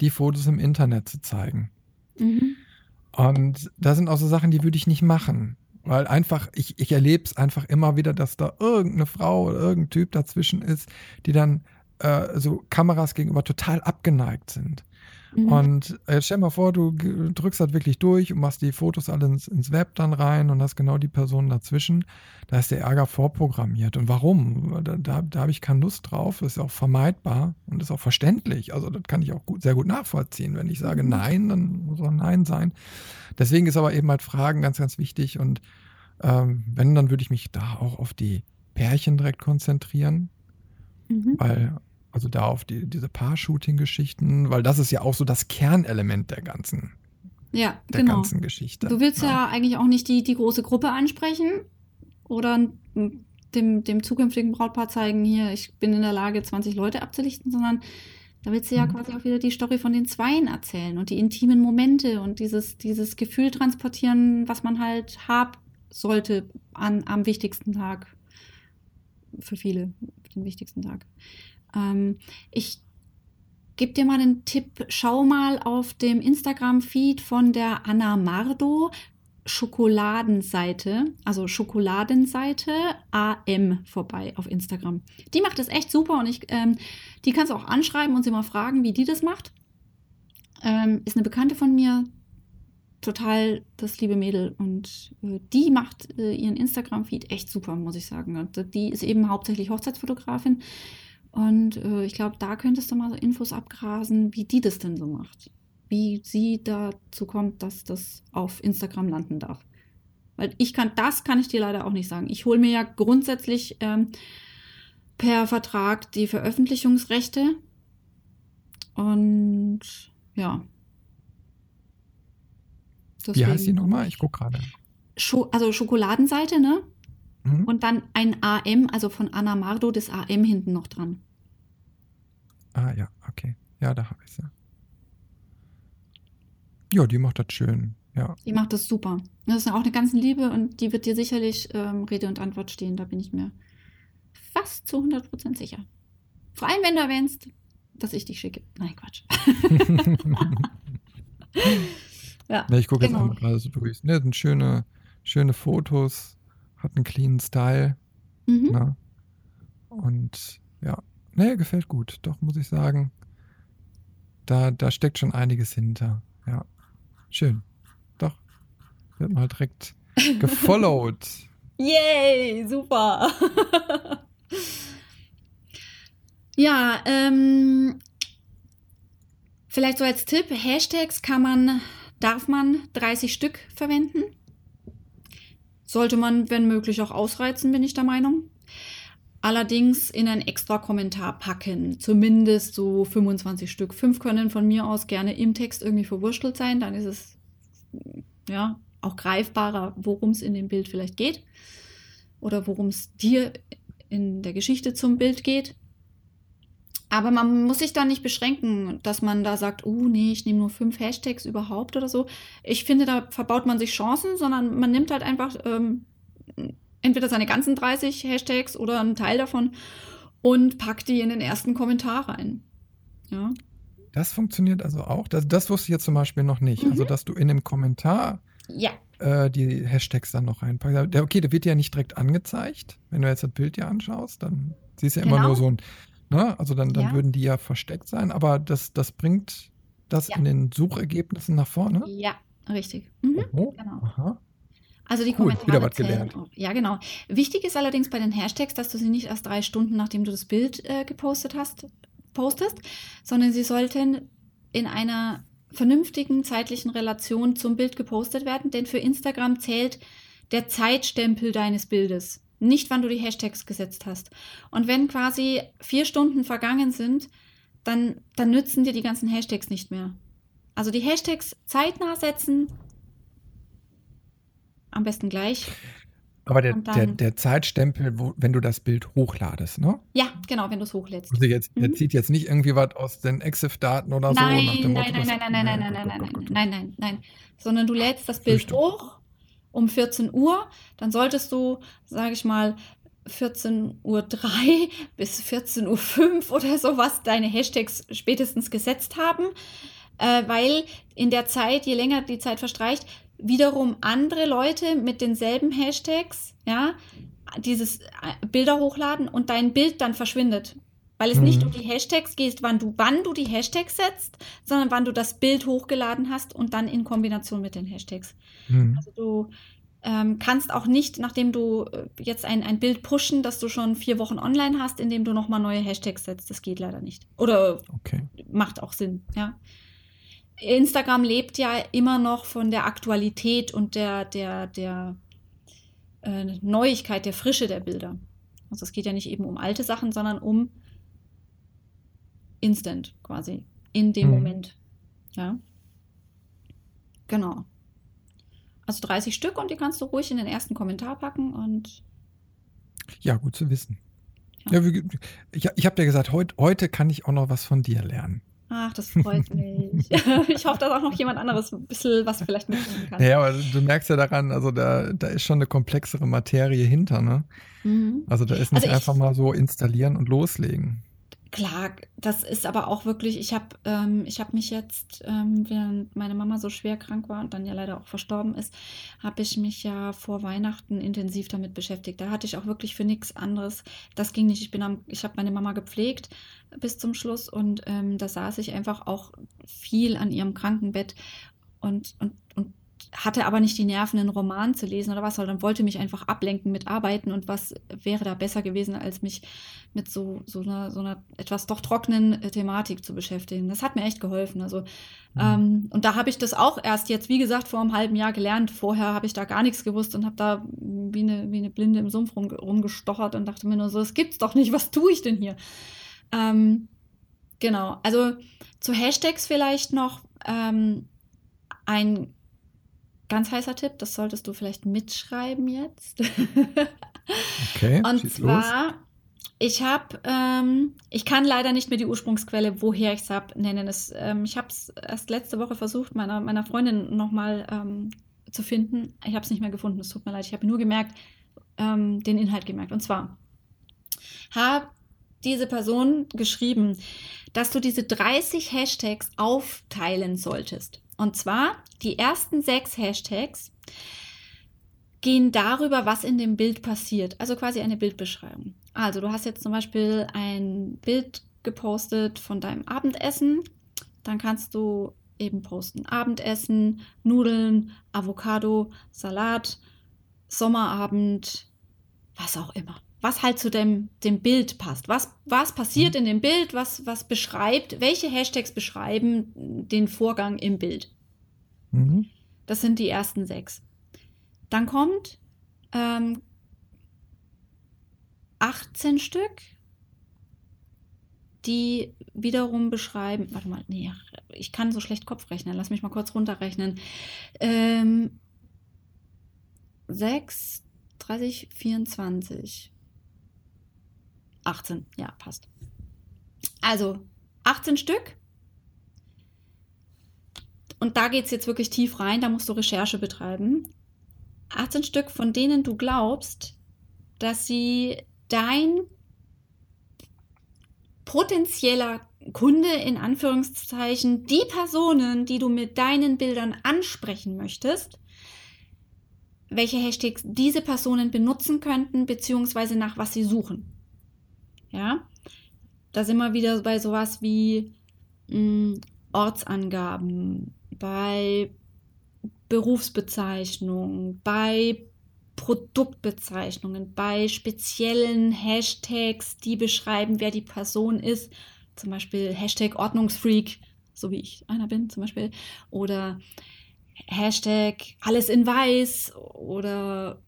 die Fotos im Internet zu zeigen. Mhm. Und da sind auch so Sachen, die würde ich nicht machen. Weil einfach, ich, ich erlebe es einfach immer wieder, dass da irgendeine Frau oder irgendein Typ dazwischen ist, die dann äh, so Kameras gegenüber total abgeneigt sind. Mhm. Und äh, stell mal vor, du drückst das wirklich durch und machst die Fotos alle ins, ins, Web dann rein und hast genau die Person dazwischen. Da ist der Ärger vorprogrammiert. Und warum? Da, da, da habe ich keine Lust drauf. Das ist auch vermeidbar und ist auch verständlich. Also das kann ich auch gut, sehr gut nachvollziehen. Wenn ich sage mhm. Nein, dann muss auch Nein sein. Deswegen ist aber eben halt Fragen ganz, ganz wichtig. Und ähm, wenn, dann würde ich mich da auch auf die Pärchen direkt konzentrieren. Mhm. Weil also da auf die, diese Paar-Shooting-Geschichten, weil das ist ja auch so das Kernelement der ganzen, ja, der genau. ganzen Geschichte. Du willst ja. ja eigentlich auch nicht die, die große Gruppe ansprechen oder dem, dem zukünftigen Brautpaar zeigen, hier, ich bin in der Lage, 20 Leute abzulichten, sondern da willst du ja mhm. quasi auch wieder die Story von den Zweien erzählen und die intimen Momente und dieses, dieses Gefühl transportieren, was man halt haben sollte an, am wichtigsten Tag. Für viele, den wichtigsten Tag. Ähm, ich gebe dir mal einen Tipp. Schau mal auf dem Instagram-Feed von der Anna Mardo. Schokoladenseite, also Schokoladenseite AM vorbei auf Instagram. Die macht das echt super und ich, ähm, die kannst du auch anschreiben und sie mal fragen, wie die das macht. Ähm, ist eine Bekannte von mir, total das liebe Mädel und äh, die macht äh, ihren Instagram-Feed echt super, muss ich sagen. Und die ist eben hauptsächlich Hochzeitsfotografin und äh, ich glaube, da könntest du mal so Infos abgrasen, wie die das denn so macht. Wie sie dazu kommt, dass das auf Instagram landen darf. Weil ich kann, das kann ich dir leider auch nicht sagen. Ich hole mir ja grundsätzlich ähm, per Vertrag die Veröffentlichungsrechte. Und ja. Deswegen, Wie heißt die nochmal? Ich gucke gerade. Scho also Schokoladenseite, ne? Mhm. Und dann ein AM, also von Anna Mardo, das AM hinten noch dran. Ah ja, okay. Ja, da habe ich sie. Ja, die macht das schön. Ja. Die macht das super. Das ist auch eine ganze Liebe und die wird dir sicherlich ähm, Rede und Antwort stehen. Da bin ich mir fast zu 100% sicher. Vor allem, wenn du erwähnst, dass ich dich schicke. Nein, Quatsch. ja, ja, ich gucke genau. jetzt auch gerade so durch. Ne, sind schöne, schöne Fotos hat einen cleanen Style. Mhm. Ne? Und ja, nee, gefällt gut. Doch, muss ich sagen. Da, da steckt schon einiges hinter. Ja, schön. Doch, wird mal direkt gefollowt. Yay, super. ja, ähm, vielleicht so als Tipp, Hashtags kann man, darf man 30 Stück verwenden. Sollte man, wenn möglich, auch ausreizen, bin ich der Meinung. Allerdings in einen extra Kommentar packen. Zumindest so 25 Stück. Fünf können von mir aus gerne im Text irgendwie verwurschtelt sein. Dann ist es ja auch greifbarer, worum es in dem Bild vielleicht geht. Oder worum es dir in der Geschichte zum Bild geht. Aber man muss sich da nicht beschränken, dass man da sagt, oh nee, ich nehme nur fünf Hashtags überhaupt oder so. Ich finde, da verbaut man sich Chancen, sondern man nimmt halt einfach ähm, entweder seine ganzen 30 Hashtags oder einen Teil davon und packt die in den ersten Kommentar rein. Ja. Das funktioniert also auch. Das, das wusste ich jetzt zum Beispiel noch nicht. Also, mhm. Also, dass du in dem Kommentar ja. äh, die Hashtags dann noch reinpackst. Okay, der wird ja nicht direkt angezeigt. Wenn du jetzt das Bild dir anschaust, dann siehst du ja genau. immer nur so ein Ne? Also dann, dann ja. würden die ja versteckt sein, aber das, das bringt das ja. in den Suchergebnissen nach vorne? Ja, richtig. Mhm, oh, genau. Aha. Also die cool, Kommentare wieder was gelernt. Auch. Ja, genau. Wichtig ist allerdings bei den Hashtags, dass du sie nicht erst drei Stunden, nachdem du das Bild äh, gepostet hast, postest, sondern sie sollten in einer vernünftigen zeitlichen Relation zum Bild gepostet werden, denn für Instagram zählt der Zeitstempel deines Bildes nicht wann du die Hashtags gesetzt hast. Und wenn quasi vier Stunden vergangen sind, dann, dann nützen dir die ganzen Hashtags nicht mehr. Also die Hashtags zeitnah setzen, am besten gleich. Aber der, der, der Zeitstempel, wo, wenn du das Bild hochladest, ne? Ja, genau, wenn du es hochlädst. Also jetzt, mhm. der zieht jetzt nicht irgendwie was aus den EXIF-Daten oder nein, so. Nach dem Motto, nein, nein, nein, nein, nein, nein, nein, nein, nein, nein, nein, nein, sondern du lädst das Bild hoch um 14 Uhr, dann solltest du, sage ich mal, 14.03 Uhr bis 14.05 Uhr oder sowas deine Hashtags spätestens gesetzt haben, äh, weil in der Zeit, je länger die Zeit verstreicht, wiederum andere Leute mit denselben Hashtags, ja, dieses äh, Bilder hochladen und dein Bild dann verschwindet. Weil es mhm. nicht um die Hashtags geht, wann du, wann du die Hashtags setzt, sondern wann du das Bild hochgeladen hast und dann in Kombination mit den Hashtags. Mhm. Also du ähm, kannst auch nicht, nachdem du äh, jetzt ein, ein Bild pushen, dass du schon vier Wochen online hast, indem du nochmal neue Hashtags setzt. Das geht leider nicht. Oder okay. macht auch Sinn, ja. Instagram lebt ja immer noch von der Aktualität und der, der, der äh, Neuigkeit, der Frische der Bilder. Also es geht ja nicht eben um alte Sachen, sondern um instant quasi, in dem mhm. Moment. Ja. Genau. Also 30 Stück und die kannst du ruhig in den ersten Kommentar packen und. Ja, gut zu wissen. Ja. Ja, ich ich habe dir gesagt, heut, heute kann ich auch noch was von dir lernen. Ach, das freut mich. ich hoffe, dass auch noch jemand anderes ein bisschen was vielleicht mitnehmen kann. Ja, aber du merkst ja daran, also da, da ist schon eine komplexere Materie hinter, ne? Mhm. Also da ist nicht also einfach mal so installieren und loslegen. Klar, das ist aber auch wirklich, ich habe ähm, ich hab mich jetzt, ähm, während meine Mama so schwer krank war und dann ja leider auch verstorben ist, habe ich mich ja vor Weihnachten intensiv damit beschäftigt. Da hatte ich auch wirklich für nichts anderes. Das ging nicht. Ich bin am, ich habe meine Mama gepflegt bis zum Schluss und ähm, da saß ich einfach auch viel an ihrem Krankenbett und, und, und hatte aber nicht die Nerven, einen Roman zu lesen oder was, sondern wollte mich einfach ablenken mit Arbeiten und was wäre da besser gewesen, als mich mit so, so, einer, so einer etwas doch trockenen äh, Thematik zu beschäftigen. Das hat mir echt geholfen. Also, mhm. ähm, und da habe ich das auch erst jetzt, wie gesagt, vor einem halben Jahr gelernt. Vorher habe ich da gar nichts gewusst und habe da wie eine, wie eine Blinde im Sumpf rum, rumgestochert und dachte mir nur so, das gibt's doch nicht, was tue ich denn hier? Ähm, genau, also zu Hashtags vielleicht noch ähm, ein ganz heißer Tipp, das solltest du vielleicht mitschreiben jetzt. okay. Und zwar, los. ich habe, ähm, ich kann leider nicht mehr die Ursprungsquelle, woher ich es habe, nennen. Es, ähm, ich habe es erst letzte Woche versucht, meiner, meiner Freundin nochmal ähm, zu finden. Ich habe es nicht mehr gefunden, es tut mir leid. Ich habe nur gemerkt, ähm, den Inhalt gemerkt. Und zwar hat diese Person geschrieben, dass du diese 30 Hashtags aufteilen solltest. Und zwar die ersten sechs Hashtags gehen darüber, was in dem Bild passiert. Also quasi eine Bildbeschreibung. Also du hast jetzt zum Beispiel ein Bild gepostet von deinem Abendessen. Dann kannst du eben posten Abendessen, Nudeln, Avocado, Salat, Sommerabend, was auch immer. Was halt zu dem, dem Bild passt. Was, was passiert mhm. in dem Bild? Was, was beschreibt, welche Hashtags beschreiben den Vorgang im Bild? Mhm. Das sind die ersten sechs. Dann kommt ähm, 18 Stück, die wiederum beschreiben, warte mal, nee, ich kann so schlecht Kopf rechnen, lass mich mal kurz runterrechnen. Ähm, 6, 30, 24. 18, ja, passt. Also 18 Stück. Und da geht es jetzt wirklich tief rein, da musst du Recherche betreiben. 18 Stück, von denen du glaubst, dass sie dein potenzieller Kunde in Anführungszeichen, die Personen, die du mit deinen Bildern ansprechen möchtest, welche Hashtags diese Personen benutzen könnten, beziehungsweise nach was sie suchen. Ja, da sind wir wieder bei sowas wie mh, hm, Ortsangaben, bei Berufsbezeichnungen, bei Produktbezeichnungen, bei speziellen Hashtags, die beschreiben, wer die Person ist. Zum Beispiel Hashtag Ordnungsfreak, so wie ich einer bin zum Beispiel. Oder Hashtag alles in weiß oder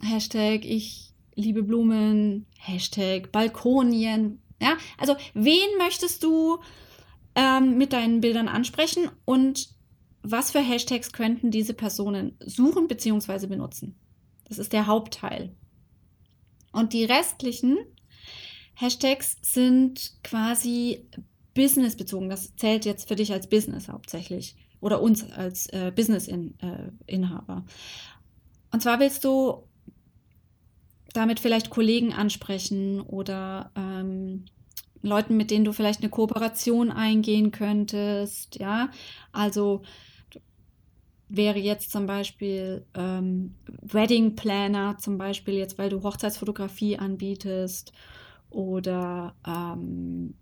Hashtag ich liebe Blumen, Hashtag Balkonien. Ja, also wen möchtest du ähm, mit deinen Bildern ansprechen und was für Hashtags könnten diese Personen suchen bzw. benutzen? Das ist der Hauptteil. Und die restlichen Hashtags sind quasi businessbezogen. Das zählt jetzt für dich als Business hauptsächlich oder uns als äh, Business-Inhaber. Äh, Und zwar willst du damit vielleicht Kollegen ansprechen oder ähm, Leuten, mit denen du vielleicht eine Kooperation eingehen könntest. Ja, also wäre jetzt zum Beispiel ähm, Wedding Planner, zum Beispiel jetzt, weil du Hochzeitsfotografie anbietest oder ähm,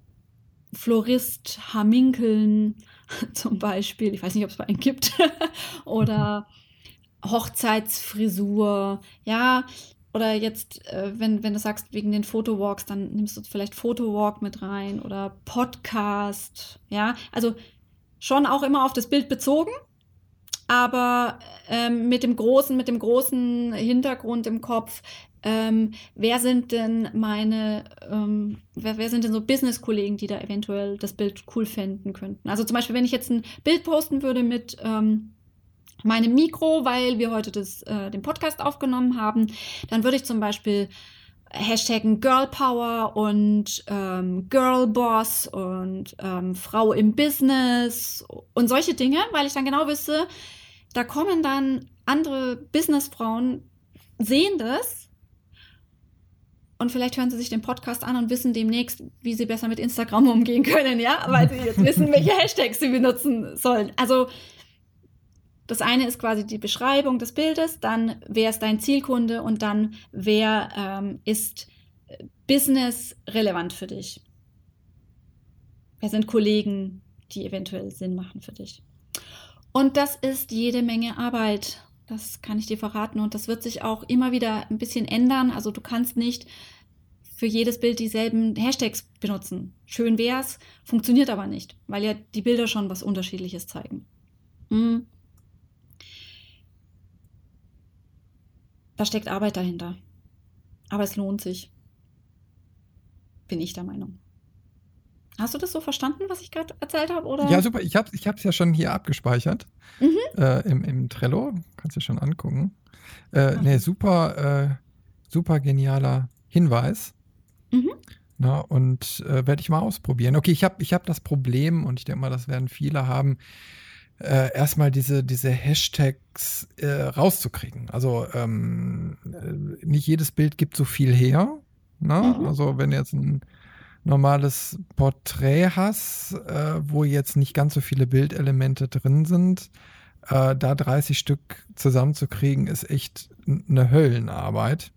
Florist Haminkeln zum Beispiel, ich weiß nicht, ob es bei einen gibt, oder Hochzeitsfrisur, ja, oder jetzt, äh, wenn, wenn du sagst, wegen den Fotowalks, dann nimmst du vielleicht Fotowalk mit rein oder Podcast, ja, also schon auch immer auf das Bild bezogen, aber ähm, mit dem großen, mit dem großen Hintergrund im Kopf, ähm, wer sind denn meine, ähm, wer, wer, sind denn so Business-Kollegen, die da eventuell das Bild cool finden könnten? Also zum Beispiel, wenn ich jetzt ein Bild posten würde mit ähm, meinem Mikro, weil wir heute das, äh, den Podcast aufgenommen haben, dann würde ich zum Beispiel Hashtaggen Girl Power und ähm, Girl Boss und ähm, Frau im Business und solche Dinge, weil ich dann genau wüsste, da kommen dann andere Businessfrauen, sehen das und vielleicht hören sie sich den Podcast an und wissen demnächst, wie sie besser mit Instagram umgehen können, ja, weil sie jetzt wissen, welche Hashtags sie benutzen sollen. Also das eine ist quasi die Beschreibung des Bildes, dann wer ist dein Zielkunde und dann wer ähm, ist business relevant für dich. Wer sind Kollegen, die eventuell Sinn machen für dich. Und das ist jede Menge Arbeit. Das kann ich dir verraten und das wird sich auch immer wieder ein bisschen ändern. Also du kannst nicht für jedes Bild dieselben Hashtags benutzen. Schön wär's, funktioniert aber nicht, weil ja die Bilder schon was Unterschiedliches zeigen. Mhm. Da steckt Arbeit dahinter. Aber es lohnt sich. Bin ich der Meinung. Hast du das so verstanden, was ich gerade erzählt habe? Oder? Ja, super. Ich habe es ja schon hier abgespeichert mhm. äh, im, im Trello. Kannst du schon angucken. Äh, nee, super, äh, super genialer Hinweis. Mhm. Na, und äh, werde ich mal ausprobieren. Okay, ich habe ich hab das Problem, und ich denke mal, das werden viele haben, äh, erstmal diese, diese Hashtags äh, rauszukriegen. Also ähm, äh, nicht jedes Bild gibt so viel her. Ne? Mhm. Also wenn jetzt ein normales Porträt hast, äh, wo jetzt nicht ganz so viele Bildelemente drin sind, äh, da 30 Stück zusammenzukriegen, ist echt eine Höllenarbeit.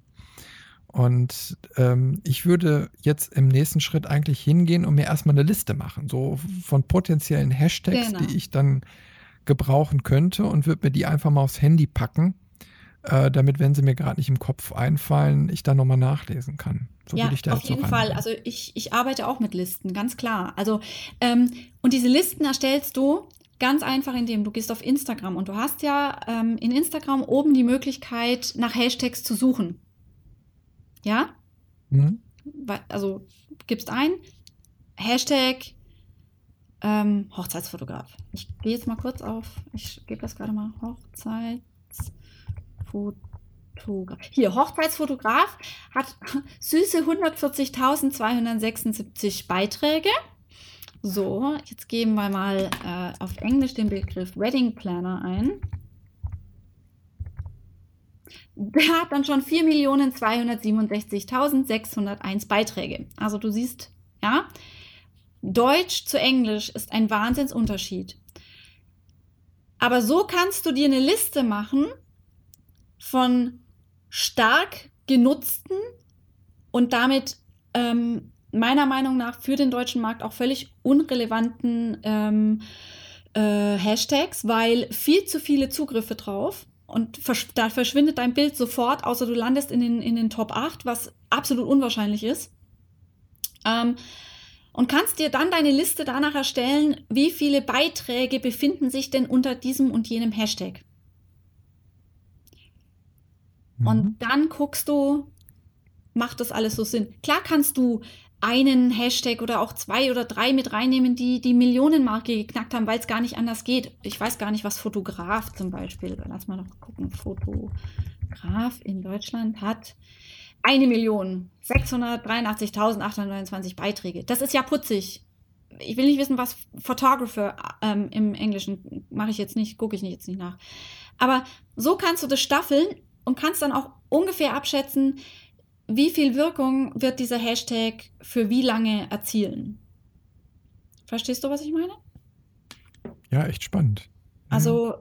Und ähm, ich würde jetzt im nächsten Schritt eigentlich hingehen und mir erstmal eine Liste machen, so von potenziellen Hashtags, genau. die ich dann gebrauchen könnte und würde mir die einfach mal aufs Handy packen äh, damit, wenn sie mir gerade nicht im Kopf einfallen, ich da nochmal nachlesen kann. So ja, auf jeden Fall. Also ich, ich arbeite auch mit Listen, ganz klar. Also ähm, und diese Listen erstellst du ganz einfach, indem du gehst auf Instagram und du hast ja ähm, in Instagram oben die Möglichkeit, nach Hashtags zu suchen. Ja? Mhm. Also gibst ein Hashtag ähm, Hochzeitsfotograf. Ich gehe jetzt mal kurz auf, ich gebe das gerade mal Hochzeits Fotograf. Hier, Hochzeitsfotograf hat süße 140.276 Beiträge. So, jetzt geben wir mal äh, auf Englisch den Begriff Wedding Planner ein. Der hat dann schon 4.267.601 Beiträge. Also du siehst, ja, Deutsch zu Englisch ist ein Wahnsinnsunterschied. Aber so kannst du dir eine Liste machen von stark genutzten und damit ähm, meiner Meinung nach für den deutschen Markt auch völlig unrelevanten ähm, äh, Hashtags, weil viel zu viele Zugriffe drauf und versch da verschwindet dein Bild sofort, außer du landest in den, in den Top 8, was absolut unwahrscheinlich ist. Ähm, und kannst dir dann deine Liste danach erstellen, wie viele Beiträge befinden sich denn unter diesem und jenem Hashtag. Mhm. Und dann guckst du, macht das alles so Sinn? Klar kannst du einen Hashtag oder auch zwei oder drei mit reinnehmen, die die Millionenmarke geknackt haben, weil es gar nicht anders geht. Ich weiß gar nicht, was Fotograf zum Beispiel, lass mal noch gucken, Fotograf in Deutschland hat eine Million 683.829 Beiträge. Das ist ja putzig. Ich will nicht wissen, was Photographer ähm, im Englischen mache ich jetzt nicht, gucke ich jetzt nicht nach. Aber so kannst du das staffeln und kannst dann auch ungefähr abschätzen, wie viel Wirkung wird dieser Hashtag für wie lange erzielen. Verstehst du, was ich meine? Ja, echt spannend. Also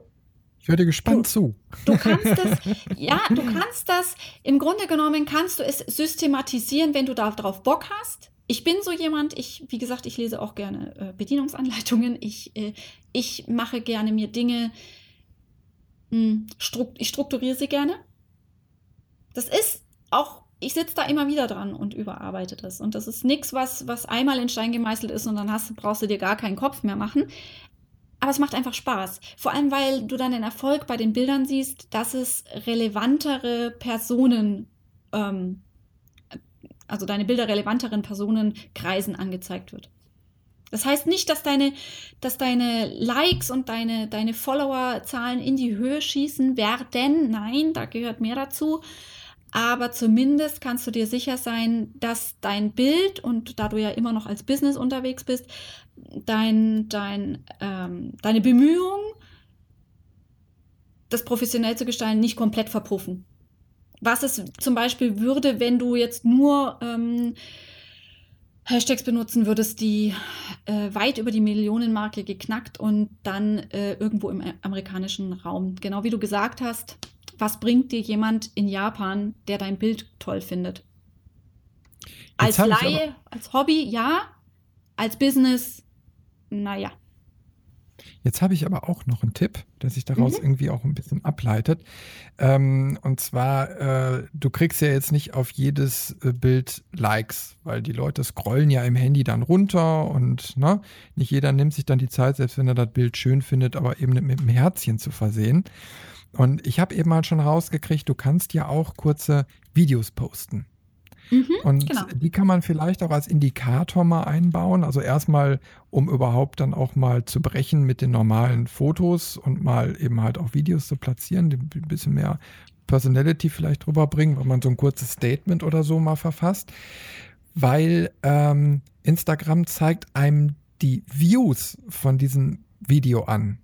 ich höre dir gespannt du, zu. Du kannst das, ja, du kannst das, im Grunde genommen kannst du es systematisieren, wenn du darauf Bock hast. Ich bin so jemand, ich, wie gesagt, ich lese auch gerne äh, Bedienungsanleitungen. Ich, äh, ich mache gerne mir Dinge, mh, hm, strukt, ich strukturiere sie gerne. Das ist auch, ich sitze da immer wieder dran und überarbeite das. Und das ist nichts, was, was einmal in Stein gemeißelt ist und dann hast, brauchst du dir gar keinen Kopf mehr machen. Aber es macht einfach Spaß. Vor allem, weil du dann den Erfolg bei den Bildern siehst, dass es relevantere Personen, ähm, also deine Bilder relevanteren Personenkreisen angezeigt wird. Das heißt nicht, dass deine, dass deine Likes und deine, deine Followerzahlen in die Höhe schießen werden. Nein, da gehört mehr dazu. Aber zumindest kannst du dir sicher sein, dass dein Bild und da du ja immer noch als Business unterwegs bist, dein, dein, ähm, deine Bemühungen, das professionell zu gestalten, nicht komplett verpuffen. Was es zum Beispiel würde, wenn du jetzt nur ähm, Hashtags benutzen würdest, die äh, weit über die Millionenmarke geknackt und dann äh, irgendwo im amerikanischen Raum. Genau wie du gesagt hast, was bringt dir jemand in Japan, der dein Bild toll findet? Als Laie, als Hobby, ja. Als Business, naja. Jetzt habe ich aber auch noch einen Tipp, der sich daraus mhm. irgendwie auch ein bisschen ableitet. Ähm, und zwar, äh, du kriegst ja jetzt nicht auf jedes äh, Bild Likes, weil die Leute scrollen ja im Handy dann runter und ne, nicht jeder nimmt sich dann die Zeit, selbst wenn er das Bild schön findet, aber eben mit einem Herzchen zu versehen. Und ich habe eben mal schon rausgekriegt, du kannst ja auch kurze Videos posten. Mhm, und genau. die kann man vielleicht auch als Indikator mal einbauen. Also erstmal, um überhaupt dann auch mal zu brechen mit den normalen Fotos und mal eben halt auch Videos zu platzieren, die ein bisschen mehr Personality vielleicht drüber bringen, wenn man so ein kurzes Statement oder so mal verfasst. Weil ähm, Instagram zeigt einem die Views von diesem Video an.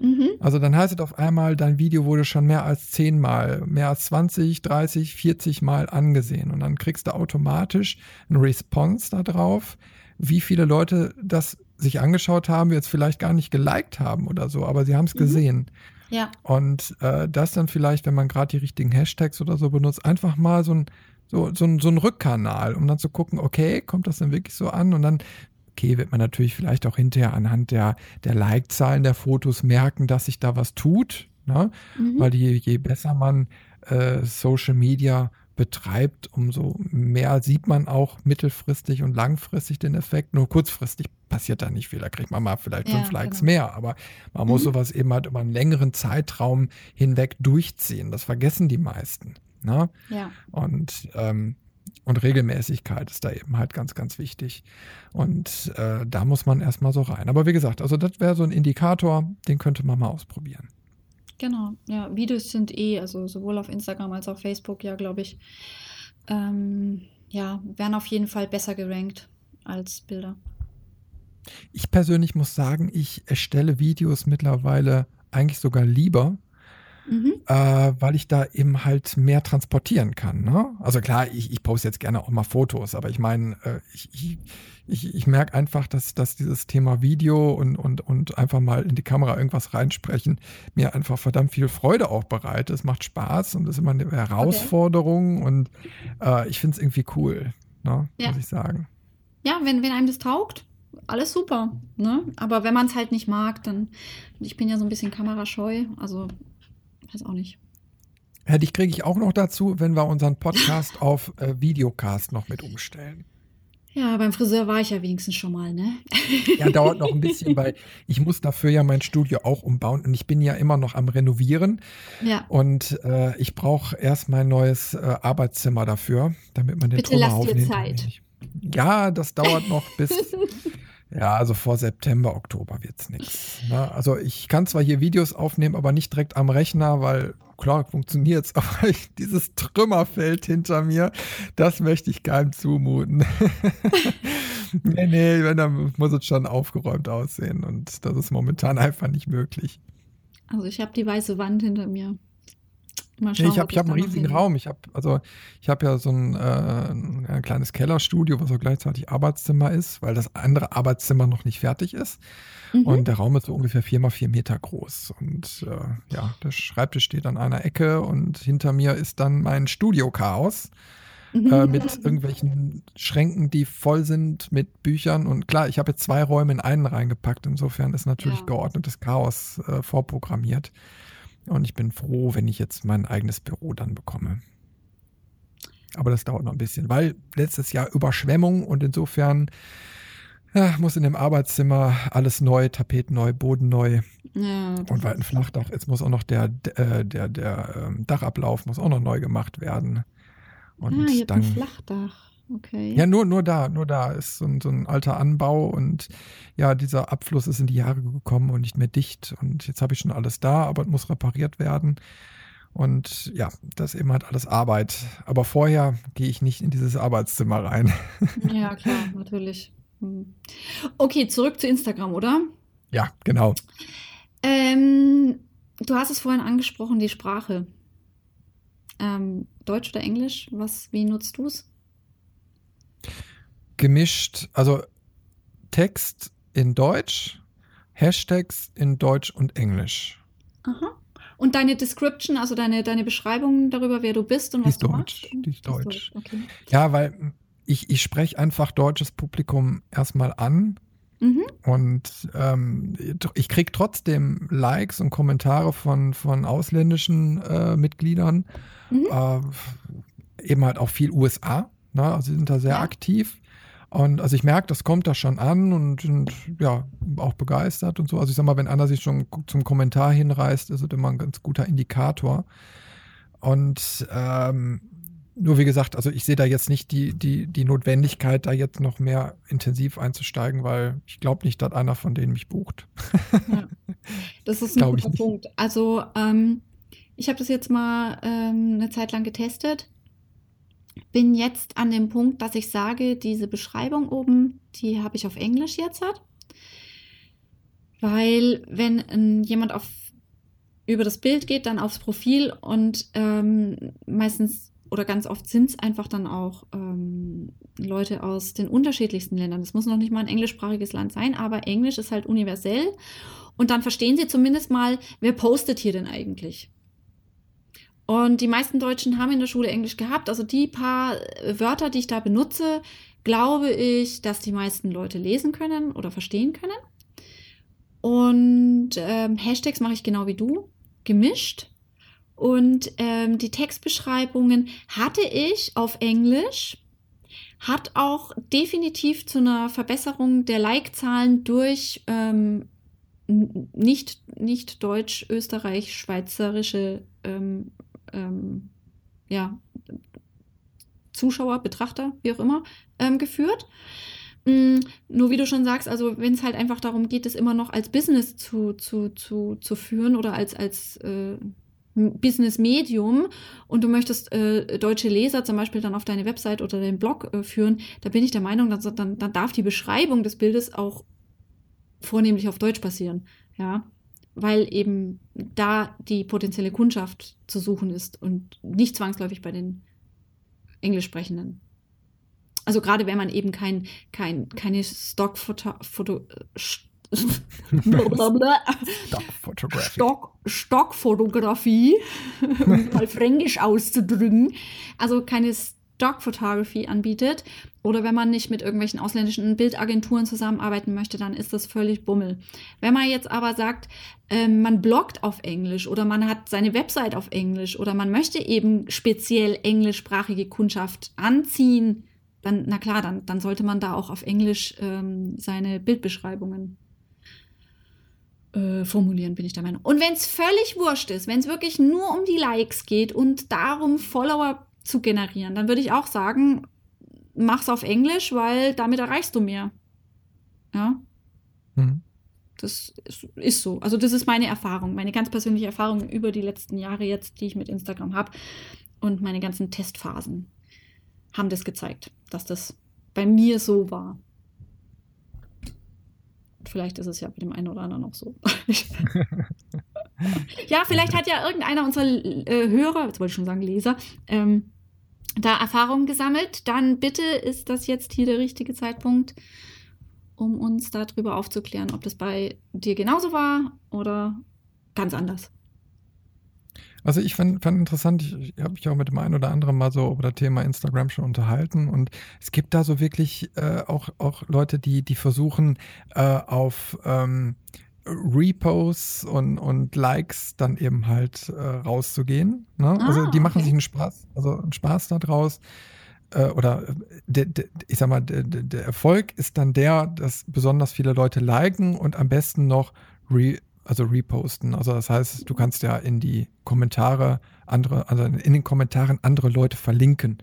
Mhm. Also dann heißt es auf einmal, dein Video wurde schon mehr als zehnmal, mehr als 20, 30, 40 Mal angesehen. Und dann kriegst du automatisch eine Response darauf, wie viele Leute das sich angeschaut haben, jetzt vielleicht gar nicht geliked haben oder so, aber sie haben es mhm. gesehen. Ja. Und äh, das dann vielleicht, wenn man gerade die richtigen Hashtags oder so benutzt, einfach mal so ein so, so, so ein Rückkanal, um dann zu gucken, okay, kommt das denn wirklich so an? Und dann okay, wird man natürlich vielleicht auch hinterher anhand der, der Like-Zahlen der Fotos merken, dass sich da was tut. Ne? Mhm. Weil je, je besser man äh, Social Media betreibt, umso mehr sieht man auch mittelfristig und langfristig den Effekt. Nur kurzfristig passiert da nicht viel. Da kriegt man mal vielleicht ja, fünf Likes genau. mehr. Aber man mhm. muss sowas eben halt über einen längeren Zeitraum hinweg durchziehen. Das vergessen die meisten. Ne? Ja. Und ähm, und Regelmäßigkeit ist da eben halt ganz, ganz wichtig. Und äh, da muss man erstmal so rein. Aber wie gesagt, also das wäre so ein Indikator, den könnte man mal ausprobieren. Genau, ja, Videos sind eh, also sowohl auf Instagram als auch Facebook, ja, glaube ich, ähm, ja, werden auf jeden Fall besser gerankt als Bilder. Ich persönlich muss sagen, ich erstelle Videos mittlerweile eigentlich sogar lieber, mhm. äh, weil ich da eben halt mehr transportieren kann. Ne? Also klar, ich, ich poste jetzt gerne auch mal Fotos, aber ich meine, äh, ich, ich, ich, merke einfach, dass, dass dieses Thema Video und, und, und einfach mal in die Kamera irgendwas reinsprechen mir einfach verdammt viel Freude auch bereitet. Es macht Spaß und ist immer eine Herausforderung okay. und äh, ich finde es irgendwie cool, ne? ja. muss ich sagen. Ja, wenn, wenn einem das taugt, alles super. Ne? Aber wenn man es halt nicht mag, dann, ich bin ja so ein bisschen kamerascheu, also weiß auch nicht. Ja, dich kriege ich auch noch dazu, wenn wir unseren Podcast auf äh, Videocast noch mit umstellen. Ja, beim Friseur war ich ja wenigstens schon mal, ne? Ja, dauert noch ein bisschen, weil ich muss dafür ja mein Studio auch umbauen und ich bin ja immer noch am Renovieren. Ja. Und äh, ich brauche erst mein neues äh, Arbeitszimmer dafür, damit man den Bitte lass dir Zeit. Ja, das dauert noch bis Ja, also vor September, Oktober wird es nichts. Ne? Also ich kann zwar hier Videos aufnehmen, aber nicht direkt am Rechner, weil klar funktioniert es, aber ich, dieses Trümmerfeld hinter mir, das möchte ich keinem zumuten. nee, nee, wenn, dann muss es schon aufgeräumt aussehen und das ist momentan einfach nicht möglich. Also ich habe die weiße Wand hinter mir. Mal schauen, nee, ich habe hab einen riesigen Raum. Ich habe also ich habe ja so ein, äh, ein kleines Kellerstudio, was auch gleichzeitig Arbeitszimmer ist, weil das andere Arbeitszimmer noch nicht fertig ist. Mhm. Und der Raum ist so ungefähr vier mal vier Meter groß. Und äh, ja, der Schreibtisch steht an einer Ecke und hinter mir ist dann mein Studio-Chaos. Mhm. Äh, mit irgendwelchen Schränken, die voll sind mit Büchern. Und klar, ich habe jetzt zwei Räume in einen reingepackt. Insofern ist natürlich ja. geordnetes Chaos äh, vorprogrammiert. Und ich bin froh, wenn ich jetzt mein eigenes Büro dann bekomme. Aber das dauert noch ein bisschen, weil letztes Jahr Überschwemmung und insofern ja, muss in dem Arbeitszimmer alles neu, Tapeten neu, Boden neu ja, und weil ein Flachdach ist, muss auch noch der, äh, der, der ähm, Dachablauf muss auch noch neu gemacht werden. Und ah, dann, ein Flachdach. Okay. Ja, nur, nur da, nur da ist so ein, so ein alter Anbau und ja, dieser Abfluss ist in die Jahre gekommen und nicht mehr dicht. Und jetzt habe ich schon alles da, aber es muss repariert werden. Und ja, das ist eben halt alles Arbeit. Aber vorher gehe ich nicht in dieses Arbeitszimmer rein. Ja, klar, natürlich. Hm. Okay, zurück zu Instagram, oder? Ja, genau. Ähm, du hast es vorhin angesprochen, die Sprache. Ähm, Deutsch oder Englisch? Was, wie nutzt du es? Gemischt, also Text in Deutsch, Hashtags in Deutsch und Englisch. Aha. Und deine Description, also deine, deine Beschreibung darüber, wer du bist und was du Deutsch, machst? Die ist Deutsch. Deutsch. Okay. Ja, weil ich, ich spreche einfach deutsches Publikum erstmal an. Mhm. Und ähm, ich kriege trotzdem Likes und Kommentare von, von ausländischen äh, Mitgliedern. Mhm. Äh, eben halt auch viel USA. Ne? Also sie sind da sehr ja. aktiv. Und also ich merke, das kommt da schon an und, und, ja, auch begeistert und so. Also ich sag mal, wenn einer sich schon zum Kommentar hinreißt, ist es immer ein ganz guter Indikator. Und ähm, nur wie gesagt, also ich sehe da jetzt nicht die, die, die Notwendigkeit, da jetzt noch mehr intensiv einzusteigen, weil ich glaube nicht, dass einer von denen mich bucht. Ja, das ist ein guter Punkt. Also ähm, ich habe das jetzt mal ähm, eine Zeit lang getestet bin jetzt an dem Punkt, dass ich sage, diese Beschreibung oben, die habe ich auf Englisch jetzt. Hat. Weil wenn ähm, jemand auf, über das Bild geht, dann aufs Profil und ähm, meistens oder ganz oft sind es einfach dann auch ähm, Leute aus den unterschiedlichsten Ländern. Das muss noch nicht mal ein englischsprachiges Land sein, aber Englisch ist halt universell. Und dann verstehen sie zumindest mal, wer postet hier denn eigentlich? Und die meisten Deutschen haben in der Schule Englisch gehabt. Also die paar Wörter, die ich da benutze, glaube ich, dass die meisten Leute lesen können oder verstehen können. Und ähm, Hashtags mache ich genau wie du, gemischt. Und ähm, die Textbeschreibungen hatte ich auf Englisch, hat auch definitiv zu einer Verbesserung der Like-Zahlen durch ähm, nicht, nicht deutsch, österreich, schweizerische ähm, ähm, ja, Zuschauer, Betrachter, wie auch immer, ähm, geführt. Mm, nur wie du schon sagst, also wenn es halt einfach darum geht, es immer noch als Business zu, zu, zu, zu führen oder als, als äh, Business-Medium und du möchtest äh, deutsche Leser zum Beispiel dann auf deine Website oder deinen Blog äh, führen, da bin ich der Meinung, dass, dann, dann darf die Beschreibung des Bildes auch vornehmlich auf Deutsch passieren. Ja, weil eben da die potenzielle Kundschaft zu suchen ist und nicht zwangsläufig bei den Englischsprechenden. Also gerade wenn man eben kein, kein, keine Stockfoto, Foto, Stockfotografie. Stock, Stockfotografie, um mal fränkisch auszudrücken, also keine Stockfotografie anbietet oder wenn man nicht mit irgendwelchen ausländischen Bildagenturen zusammenarbeiten möchte, dann ist das völlig Bummel. Wenn man jetzt aber sagt, äh, man bloggt auf Englisch oder man hat seine Website auf Englisch oder man möchte eben speziell englischsprachige Kundschaft anziehen, dann, na klar, dann, dann sollte man da auch auf Englisch ähm, seine Bildbeschreibungen äh, formulieren, bin ich der Meinung. Und wenn es völlig wurscht ist, wenn es wirklich nur um die Likes geht und darum, Follower zu generieren, dann würde ich auch sagen, mach's auf Englisch, weil damit erreichst du mehr. Ja. Mhm. Das ist, ist, so. Also, das ist meine Erfahrung, meine ganz persönliche Erfahrung über die letzten Jahre jetzt, die ich mit Instagram habe. Und meine ganzen Testphasen haben das gezeigt, dass das bei mir so war. Vielleicht ist es ja bei dem einen oder anderen auch so. ja, vielleicht hat ja irgendeiner unserer äh, Hörer, jetzt wollte ich schon sagen Leser, ähm, da Erfahrungen gesammelt. Dann bitte ist das jetzt hier der richtige Zeitpunkt, um uns darüber aufzuklären, ob das bei dir genauso war oder ganz anders. Also ich fand, fand interessant, ich, ich habe mich auch mit dem einen oder anderen mal so über das Thema Instagram schon unterhalten und es gibt da so wirklich äh, auch, auch Leute, die, die versuchen äh, auf ähm, Reposts und, und Likes dann eben halt äh, rauszugehen. Ne? Ah, also die machen okay. sich einen Spaß, also einen Spaß daraus. Äh, oder äh, de, de, ich sag mal, de, der Erfolg ist dann der, dass besonders viele Leute liken und am besten noch re, also reposten. Also das heißt, du kannst ja in die Kommentare andere, also in den Kommentaren andere Leute verlinken.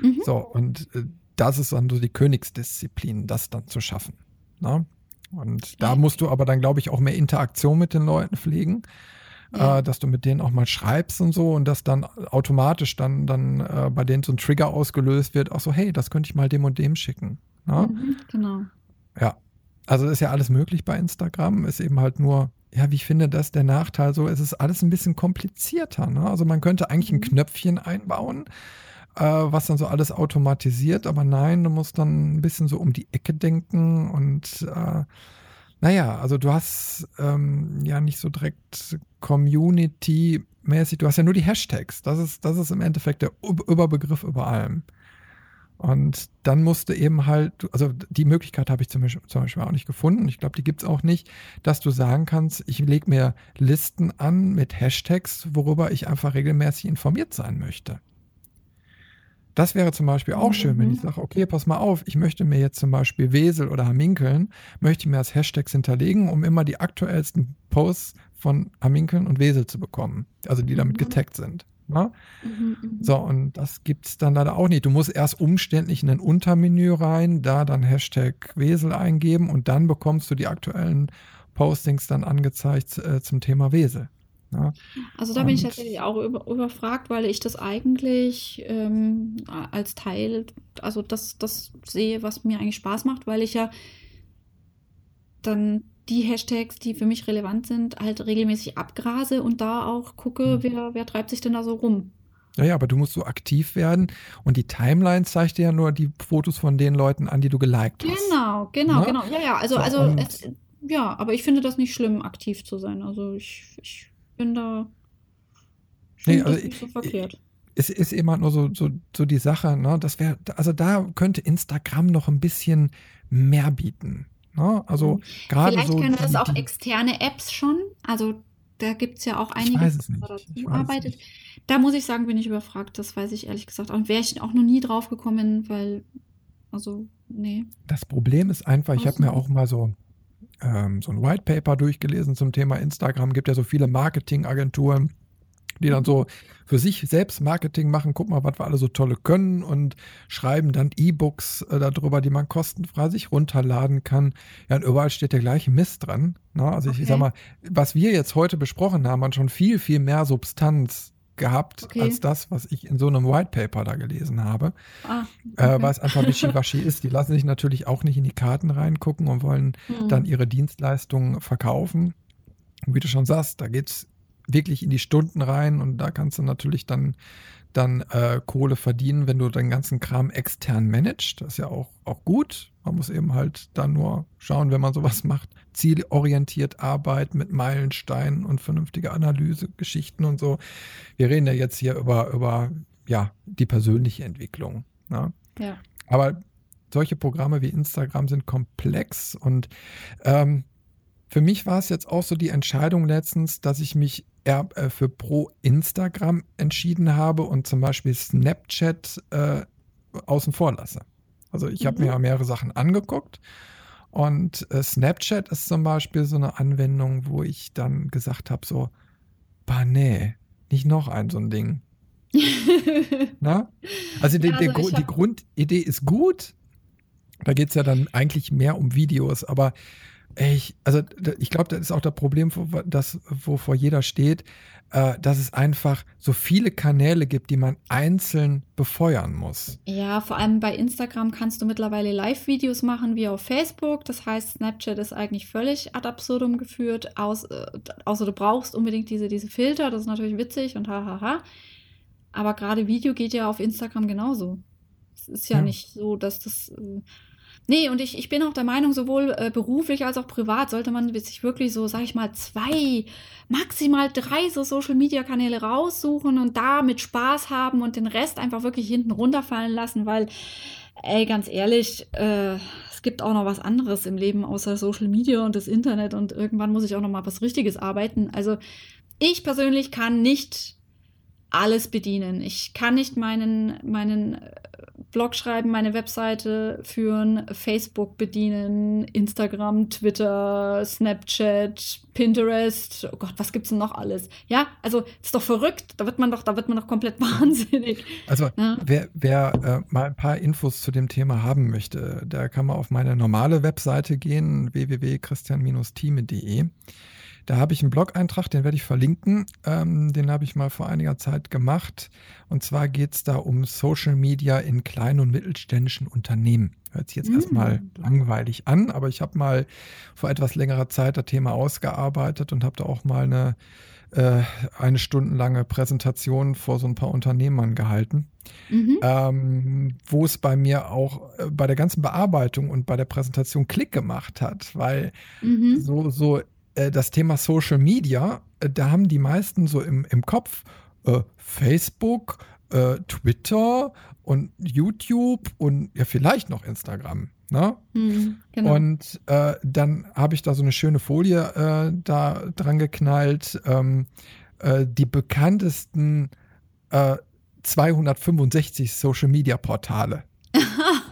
Mhm. So, und äh, das ist dann so die Königsdisziplin, das dann zu schaffen. Ne? Und da musst du aber dann, glaube ich, auch mehr Interaktion mit den Leuten pflegen. Ja. Äh, dass du mit denen auch mal schreibst und so und dass dann automatisch dann, dann äh, bei denen so ein Trigger ausgelöst wird, auch so, hey, das könnte ich mal dem und dem schicken. Ne? Mhm, genau. Ja. Also ist ja alles möglich bei Instagram, ist eben halt nur ja, wie ich finde, das der Nachteil so, es ist alles ein bisschen komplizierter. Ne? Also man könnte eigentlich ein mhm. Knöpfchen einbauen, äh, was dann so alles automatisiert, aber nein, du musst dann ein bisschen so um die Ecke denken und äh, naja, also du hast ähm, ja nicht so direkt Community-mäßig, du hast ja nur die Hashtags. Das ist, das ist im Endeffekt der Überbegriff über allem. Und dann musste eben halt, also die Möglichkeit habe ich zum Beispiel, zum Beispiel, auch nicht gefunden. Ich glaube, die gibt es auch nicht, dass du sagen kannst, ich lege mir Listen an mit Hashtags, worüber ich einfach regelmäßig informiert sein möchte. Das wäre zum Beispiel auch schön, wenn ich mhm. sage, okay, pass mal auf, ich möchte mir jetzt zum Beispiel Wesel oder Haminkeln, möchte ich mir als Hashtags hinterlegen, um immer die aktuellsten Posts von Haminkeln und Wesel zu bekommen, also die damit mhm. getaggt sind. Ne? Mhm, so, und das gibt es dann leider auch nicht. Du musst erst umständlich in ein Untermenü rein, da dann Hashtag Wesel eingeben und dann bekommst du die aktuellen Postings dann angezeigt äh, zum Thema Wesel. Ne? Also da bin ich tatsächlich auch über, überfragt, weil ich das eigentlich ähm, als Teil, also das, das sehe, was mir eigentlich Spaß macht, weil ich ja dann die Hashtags, die für mich relevant sind, halt regelmäßig abgrase und da auch gucke, mhm. wer, wer treibt sich denn da so rum. Ja, ja, aber du musst so aktiv werden und die Timeline zeigt dir ja nur die Fotos von den Leuten an, die du geliked hast. Genau, genau, ne? genau. Ja, ja, also, so, also es, ja, aber ich finde das nicht schlimm, aktiv zu sein. Also ich, ich bin da nee, also nicht so verkehrt. Es ist immer nur so, so, so die Sache, ne? Das wäre, also da könnte Instagram noch ein bisschen mehr bieten. Ne? Also gerade Vielleicht so. können das auch externe Apps schon. Also da gibt es ja auch einige, die dazu arbeitet. Da muss ich sagen, bin ich überfragt. Das weiß ich ehrlich gesagt. Und wäre ich auch noch nie drauf gekommen, weil, also, nee. Das Problem ist einfach, ich habe mir auch mal so, ähm, so ein White Paper durchgelesen zum Thema Instagram. Gibt ja so viele Marketingagenturen, die dann so für sich selbst Marketing machen, guck mal, was wir alle so tolle können und schreiben dann E-Books äh, darüber, die man kostenfrei sich runterladen kann. Ja, und überall steht der gleiche Mist dran. Ne? Also okay. ich, ich sag mal, was wir jetzt heute besprochen haben, hat schon viel, viel mehr Substanz gehabt okay. als das, was ich in so einem White Paper da gelesen habe. Ah, äh, okay. äh, weil es einfach wischiwaschi ist. Die lassen sich natürlich auch nicht in die Karten reingucken und wollen mhm. dann ihre Dienstleistungen verkaufen. Und wie du schon sagst, da geht es wirklich in die Stunden rein und da kannst du natürlich dann, dann äh, Kohle verdienen, wenn du den ganzen Kram extern managst. Das ist ja auch, auch gut. Man muss eben halt dann nur schauen, wenn man sowas macht, zielorientiert arbeiten mit Meilensteinen und vernünftige Analyse, Geschichten und so. Wir reden ja jetzt hier über, über ja, die persönliche Entwicklung. Ne? Ja. Aber solche Programme wie Instagram sind komplex und ähm, für mich war es jetzt auch so die Entscheidung letztens, dass ich mich eher äh, für pro Instagram entschieden habe und zum Beispiel Snapchat äh, außen vor lasse. Also ich mhm. habe mir ja mehrere Sachen angeguckt und äh, Snapchat ist zum Beispiel so eine Anwendung, wo ich dann gesagt habe, so, bah nee, nicht noch ein so ein Ding. Na? Also, die, ja, also die, die Grundidee ist gut. Da geht es ja dann eigentlich mehr um Videos, aber ich, also ich glaube, das ist auch das Problem, das, wovor jeder steht, dass es einfach so viele Kanäle gibt, die man einzeln befeuern muss. Ja, vor allem bei Instagram kannst du mittlerweile Live-Videos machen wie auf Facebook. Das heißt, Snapchat ist eigentlich völlig ad absurdum geführt, aus, äh, außer du brauchst unbedingt diese, diese Filter. Das ist natürlich witzig und hahaha. Aber gerade Video geht ja auf Instagram genauso. Es ist ja, ja, nicht so, dass das. Äh, Nee, und ich, ich bin auch der Meinung, sowohl äh, beruflich als auch privat sollte man sich wirklich so, sag ich mal, zwei, maximal drei so Social-Media-Kanäle raussuchen und da mit Spaß haben und den Rest einfach wirklich hinten runterfallen lassen, weil, ey, ganz ehrlich, äh, es gibt auch noch was anderes im Leben außer Social Media und das Internet und irgendwann muss ich auch noch mal was Richtiges arbeiten. Also ich persönlich kann nicht alles bedienen. Ich kann nicht meinen, meinen Blog schreiben, meine Webseite führen, Facebook bedienen, Instagram, Twitter, Snapchat, Pinterest. Oh Gott, was gibt's denn noch alles? Ja, also ist doch verrückt. Da wird man doch, da wird man doch komplett wahnsinnig. Also ja. wer, wer äh, mal ein paar Infos zu dem Thema haben möchte, der kann mal auf meine normale Webseite gehen, www.christian-team.de. Da habe ich einen Blog-Eintrag, den werde ich verlinken. Ähm, den habe ich mal vor einiger Zeit gemacht. Und zwar geht es da um Social Media in kleinen und mittelständischen Unternehmen. Hört sich jetzt mhm. erstmal langweilig an, aber ich habe mal vor etwas längerer Zeit das Thema ausgearbeitet und habe da auch mal eine, äh, eine stundenlange Präsentation vor so ein paar Unternehmern gehalten. Mhm. Ähm, wo es bei mir auch äh, bei der ganzen Bearbeitung und bei der Präsentation Klick gemacht hat, weil mhm. so, so äh, das Thema Social Media, äh, da haben die meisten so im, im Kopf äh, Facebook, äh, Twitter und YouTube und ja, vielleicht noch Instagram. Ne? Mhm, genau. Und äh, dann habe ich da so eine schöne Folie da dran geknallt. Ähm, die bekanntesten 265 Social Media Portale.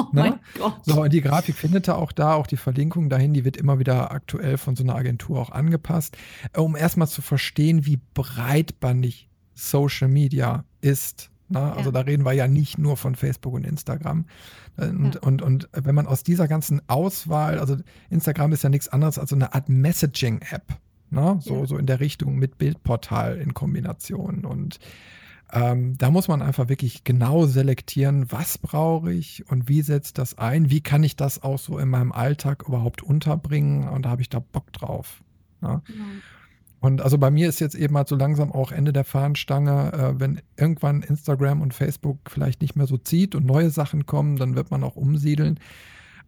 Oh ne? mein Gott. So, und die Grafik findet ihr auch da, auch die Verlinkung dahin, die wird immer wieder aktuell von so einer Agentur auch angepasst, äh, um erstmal zu verstehen, wie breitbandig Social Media ist. Ne? Ja. Also da reden wir ja nicht nur von Facebook und Instagram. Und, ja. und, und wenn man aus dieser ganzen Auswahl, also Instagram ist ja nichts anderes als so eine Art Messaging-App. Ne? So, ja. so in der Richtung mit Bildportal in Kombination. Und ähm, da muss man einfach wirklich genau selektieren, was brauche ich und wie setzt das ein, wie kann ich das auch so in meinem Alltag überhaupt unterbringen und da habe ich da Bock drauf. Ne? Ja. Und also bei mir ist jetzt eben halt so langsam auch Ende der Fahnenstange, äh, wenn irgendwann Instagram und Facebook vielleicht nicht mehr so zieht und neue Sachen kommen, dann wird man auch umsiedeln.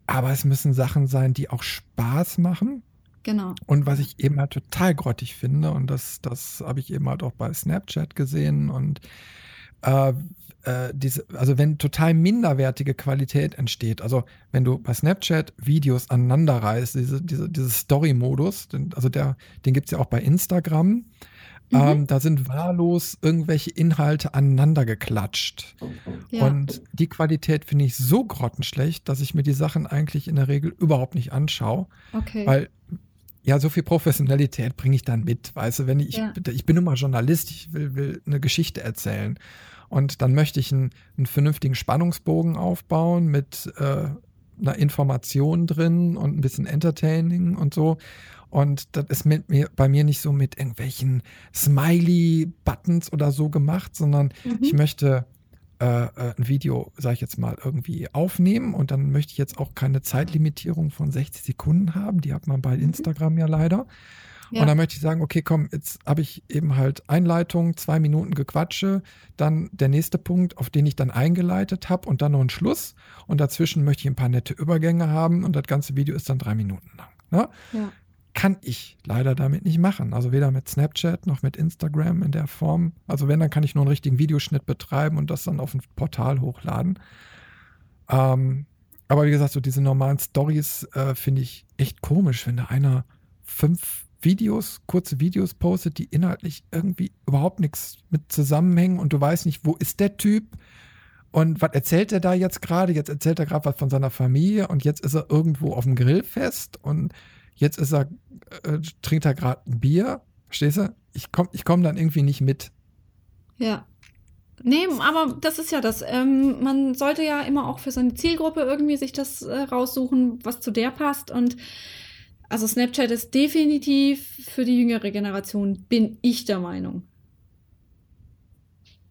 Aber es müssen Sachen sein, die auch Spaß machen Genau. Und was ich eben halt total grottig finde, und das, das habe ich eben halt auch bei Snapchat gesehen und äh, äh, diese, also wenn total minderwertige Qualität entsteht, also wenn du bei Snapchat Videos aneinander reißt, diese, diese, dieses Story-Modus, also der, den gibt es ja auch bei Instagram, mhm. ähm, da sind wahllos irgendwelche Inhalte aneinander geklatscht. Ja. Und die Qualität finde ich so grottenschlecht, dass ich mir die Sachen eigentlich in der Regel überhaupt nicht anschaue. Okay. Weil ja, so viel Professionalität bringe ich dann mit. Weißt du, wenn ich, ja. ich bin immer Journalist, ich will, will eine Geschichte erzählen. Und dann möchte ich einen, einen vernünftigen Spannungsbogen aufbauen mit äh, einer Information drin und ein bisschen Entertaining und so. Und das ist mit mir, bei mir nicht so mit irgendwelchen Smiley-Buttons oder so gemacht, sondern mhm. ich möchte ein Video, sage ich jetzt mal, irgendwie aufnehmen und dann möchte ich jetzt auch keine Zeitlimitierung von 60 Sekunden haben. Die hat man bei mhm. Instagram ja leider. Ja. Und dann möchte ich sagen, okay, komm, jetzt habe ich eben halt Einleitung, zwei Minuten Gequatsche, dann der nächste Punkt, auf den ich dann eingeleitet habe und dann noch ein Schluss. Und dazwischen möchte ich ein paar nette Übergänge haben und das ganze Video ist dann drei Minuten lang. Ne? Ja kann ich leider damit nicht machen. Also weder mit Snapchat noch mit Instagram in der Form. Also wenn, dann kann ich nur einen richtigen Videoschnitt betreiben und das dann auf ein Portal hochladen. Ähm, aber wie gesagt, so diese normalen Stories äh, finde ich echt komisch, wenn da einer fünf Videos, kurze Videos postet, die inhaltlich irgendwie überhaupt nichts mit zusammenhängen und du weißt nicht, wo ist der Typ und was erzählt er da jetzt gerade? Jetzt erzählt er gerade was von seiner Familie und jetzt ist er irgendwo auf dem Grillfest und Jetzt ist er, äh, trinkt er gerade ein Bier. Verstehst du? Ich komme ich komm dann irgendwie nicht mit. Ja. Nee, aber das ist ja das. Ähm, man sollte ja immer auch für seine Zielgruppe irgendwie sich das äh, raussuchen, was zu der passt. Und also Snapchat ist definitiv für die jüngere Generation, bin ich der Meinung.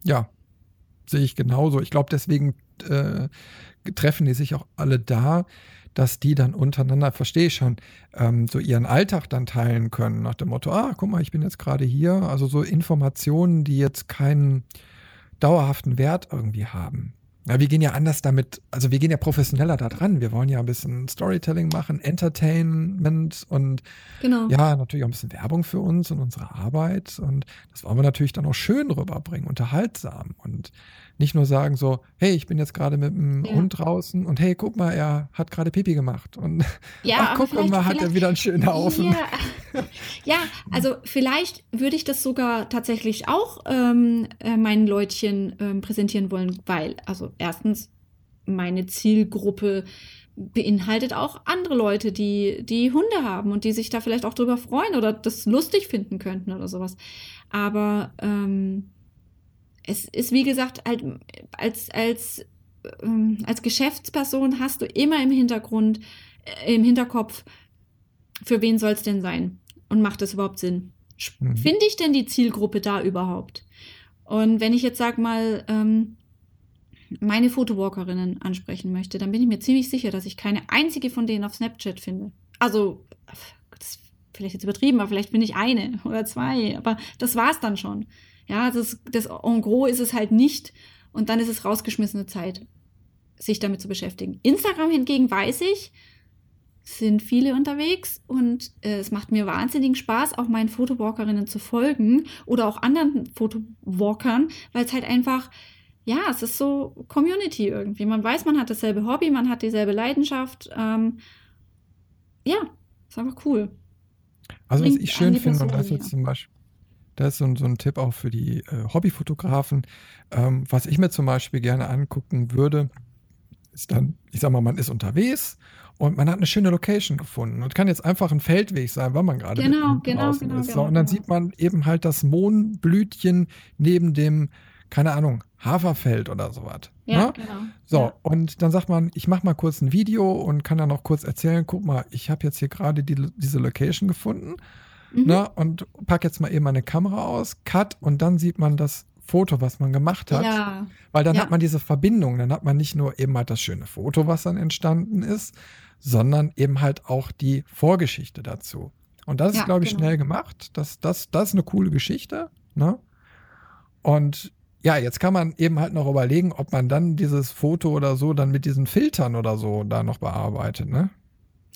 Ja, sehe ich genauso. Ich glaube, deswegen äh, treffen die sich auch alle da dass die dann untereinander, verstehe ich schon, ähm, so ihren Alltag dann teilen können, nach dem Motto, ah, guck mal, ich bin jetzt gerade hier. Also so Informationen, die jetzt keinen dauerhaften Wert irgendwie haben. Ja, wir gehen ja anders damit, also wir gehen ja professioneller da dran. Wir wollen ja ein bisschen Storytelling machen, Entertainment und genau. ja, natürlich auch ein bisschen Werbung für uns und unsere Arbeit. Und das wollen wir natürlich dann auch schön rüberbringen, unterhaltsam. Und nicht nur sagen so, hey, ich bin jetzt gerade mit dem ja. Hund draußen und hey, guck mal, er hat gerade Pipi gemacht. Und ja, ach, guck mal, hat er wieder einen schönen Haufen. Ja, ja also vielleicht würde ich das sogar tatsächlich auch ähm, äh, meinen Leutchen ähm, präsentieren wollen, weil, also erstens, meine Zielgruppe beinhaltet auch andere Leute, die, die Hunde haben und die sich da vielleicht auch drüber freuen oder das lustig finden könnten oder sowas. Aber ähm, es ist, wie gesagt, halt, als, als, ähm, als Geschäftsperson hast du immer im Hintergrund, äh, im Hinterkopf, für wen soll es denn sein? Und macht das überhaupt Sinn? Mhm. Finde ich denn die Zielgruppe da überhaupt? Und wenn ich jetzt sag mal, ähm, meine Fotowalkerinnen ansprechen möchte, dann bin ich mir ziemlich sicher, dass ich keine einzige von denen auf Snapchat finde. Also, das ist vielleicht jetzt übertrieben, aber vielleicht bin ich eine oder zwei, aber das war's dann schon. Ja, das, das en gros ist es halt nicht und dann ist es rausgeschmissene Zeit, sich damit zu beschäftigen. Instagram hingegen weiß ich, sind viele unterwegs und äh, es macht mir wahnsinnigen Spaß, auch meinen Fotowalkerinnen zu folgen oder auch anderen Fotowalkern, weil es halt einfach, ja, es ist so Community irgendwie. Man weiß, man hat dasselbe Hobby, man hat dieselbe Leidenschaft. Ähm, ja, ist einfach cool. Also, was ich schön finde, und das jetzt zum Beispiel das ist so, so ein Tipp auch für die äh, Hobbyfotografen. Ähm, was ich mir zum Beispiel gerne angucken würde, ist dann, ich sag mal, man ist unterwegs und man hat eine schöne Location gefunden und kann jetzt einfach ein Feldweg sein, weil man gerade genau, genau, genau, ist. Genau, und dann genau. sieht man eben halt das Mohnblütchen neben dem, keine Ahnung, Haferfeld oder sowas. Ja, ne? genau. So, ja. und dann sagt man, ich mache mal kurz ein Video und kann dann noch kurz erzählen, guck mal, ich habe jetzt hier gerade die, diese Location gefunden. Mhm. Ne, und pack jetzt mal eben meine Kamera aus, cut und dann sieht man das Foto, was man gemacht hat. Ja. Weil dann ja. hat man diese Verbindung. Dann hat man nicht nur eben halt das schöne Foto, was dann entstanden ist, sondern eben halt auch die Vorgeschichte dazu. Und das ja, ist, glaube ich, genau. schnell gemacht. Das, das, das ist eine coole Geschichte. Ne? Und ja, jetzt kann man eben halt noch überlegen, ob man dann dieses Foto oder so dann mit diesen Filtern oder so da noch bearbeitet. Ne?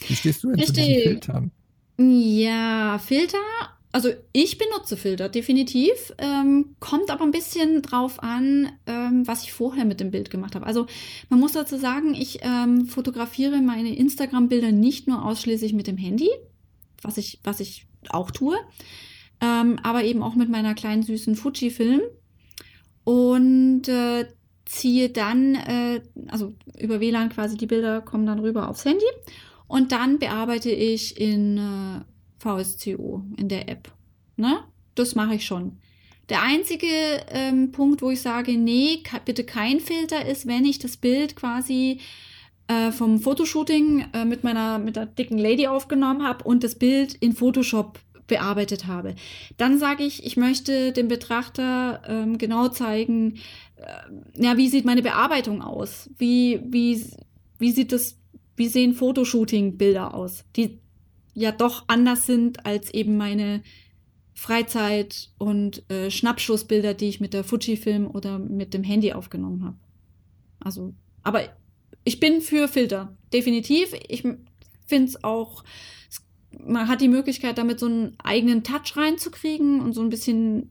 Wie stehst du denn Richtig. zu diesen Filtern? Ja, Filter. Also ich benutze Filter, definitiv. Ähm, kommt aber ein bisschen drauf an, ähm, was ich vorher mit dem Bild gemacht habe. Also man muss dazu sagen, ich ähm, fotografiere meine Instagram-Bilder nicht nur ausschließlich mit dem Handy, was ich, was ich auch tue, ähm, aber eben auch mit meiner kleinen süßen Fuji-Film. Und äh, ziehe dann, äh, also über WLAN quasi die Bilder kommen dann rüber aufs Handy und dann bearbeite ich in, äh, VSCO in der App. Ne? Das mache ich schon. Der einzige ähm, Punkt, wo ich sage, nee, bitte kein Filter, ist, wenn ich das Bild quasi äh, vom Fotoshooting äh, mit meiner mit der dicken Lady aufgenommen habe und das Bild in Photoshop bearbeitet habe. Dann sage ich, ich möchte dem Betrachter ähm, genau zeigen, äh, ja, wie sieht meine Bearbeitung aus? Wie, wie, wie sieht das, wie sehen Fotoshooting-Bilder aus? Die ja doch anders sind als eben meine Freizeit- und äh, Schnappschussbilder, die ich mit der Fujifilm oder mit dem Handy aufgenommen habe. Also, aber ich bin für Filter, definitiv. Ich finde es auch, man hat die Möglichkeit, damit so einen eigenen Touch reinzukriegen und so ein bisschen,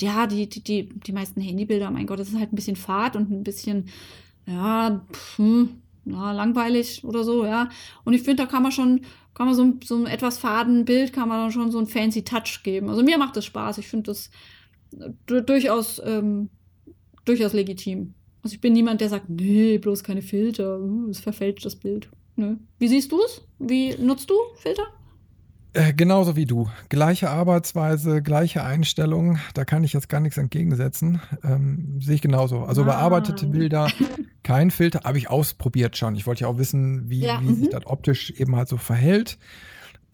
ja, die, die, die, die meisten Handybilder, mein Gott, das ist halt ein bisschen fad und ein bisschen, ja, pff, hm, ja, langweilig oder so, ja. Und ich finde, da kann man schon kann man so, so ein etwas faden Bild, kann man dann schon so einen fancy Touch geben. Also mir macht das Spaß. Ich finde das äh, durchaus, ähm, durchaus legitim. Also ich bin niemand, der sagt, nee, bloß keine Filter, uh, es verfälscht das Bild. Nö. Wie siehst du es? Wie nutzt du Filter? Äh, genauso wie du. Gleiche Arbeitsweise, gleiche Einstellung. Da kann ich jetzt gar nichts entgegensetzen. Ähm, Sehe ich genauso. Also ah. bearbeitete Bilder, kein Filter, habe ich ausprobiert schon. Ich wollte ja auch wissen, wie, ja, wie sich mhm. das optisch eben halt so verhält.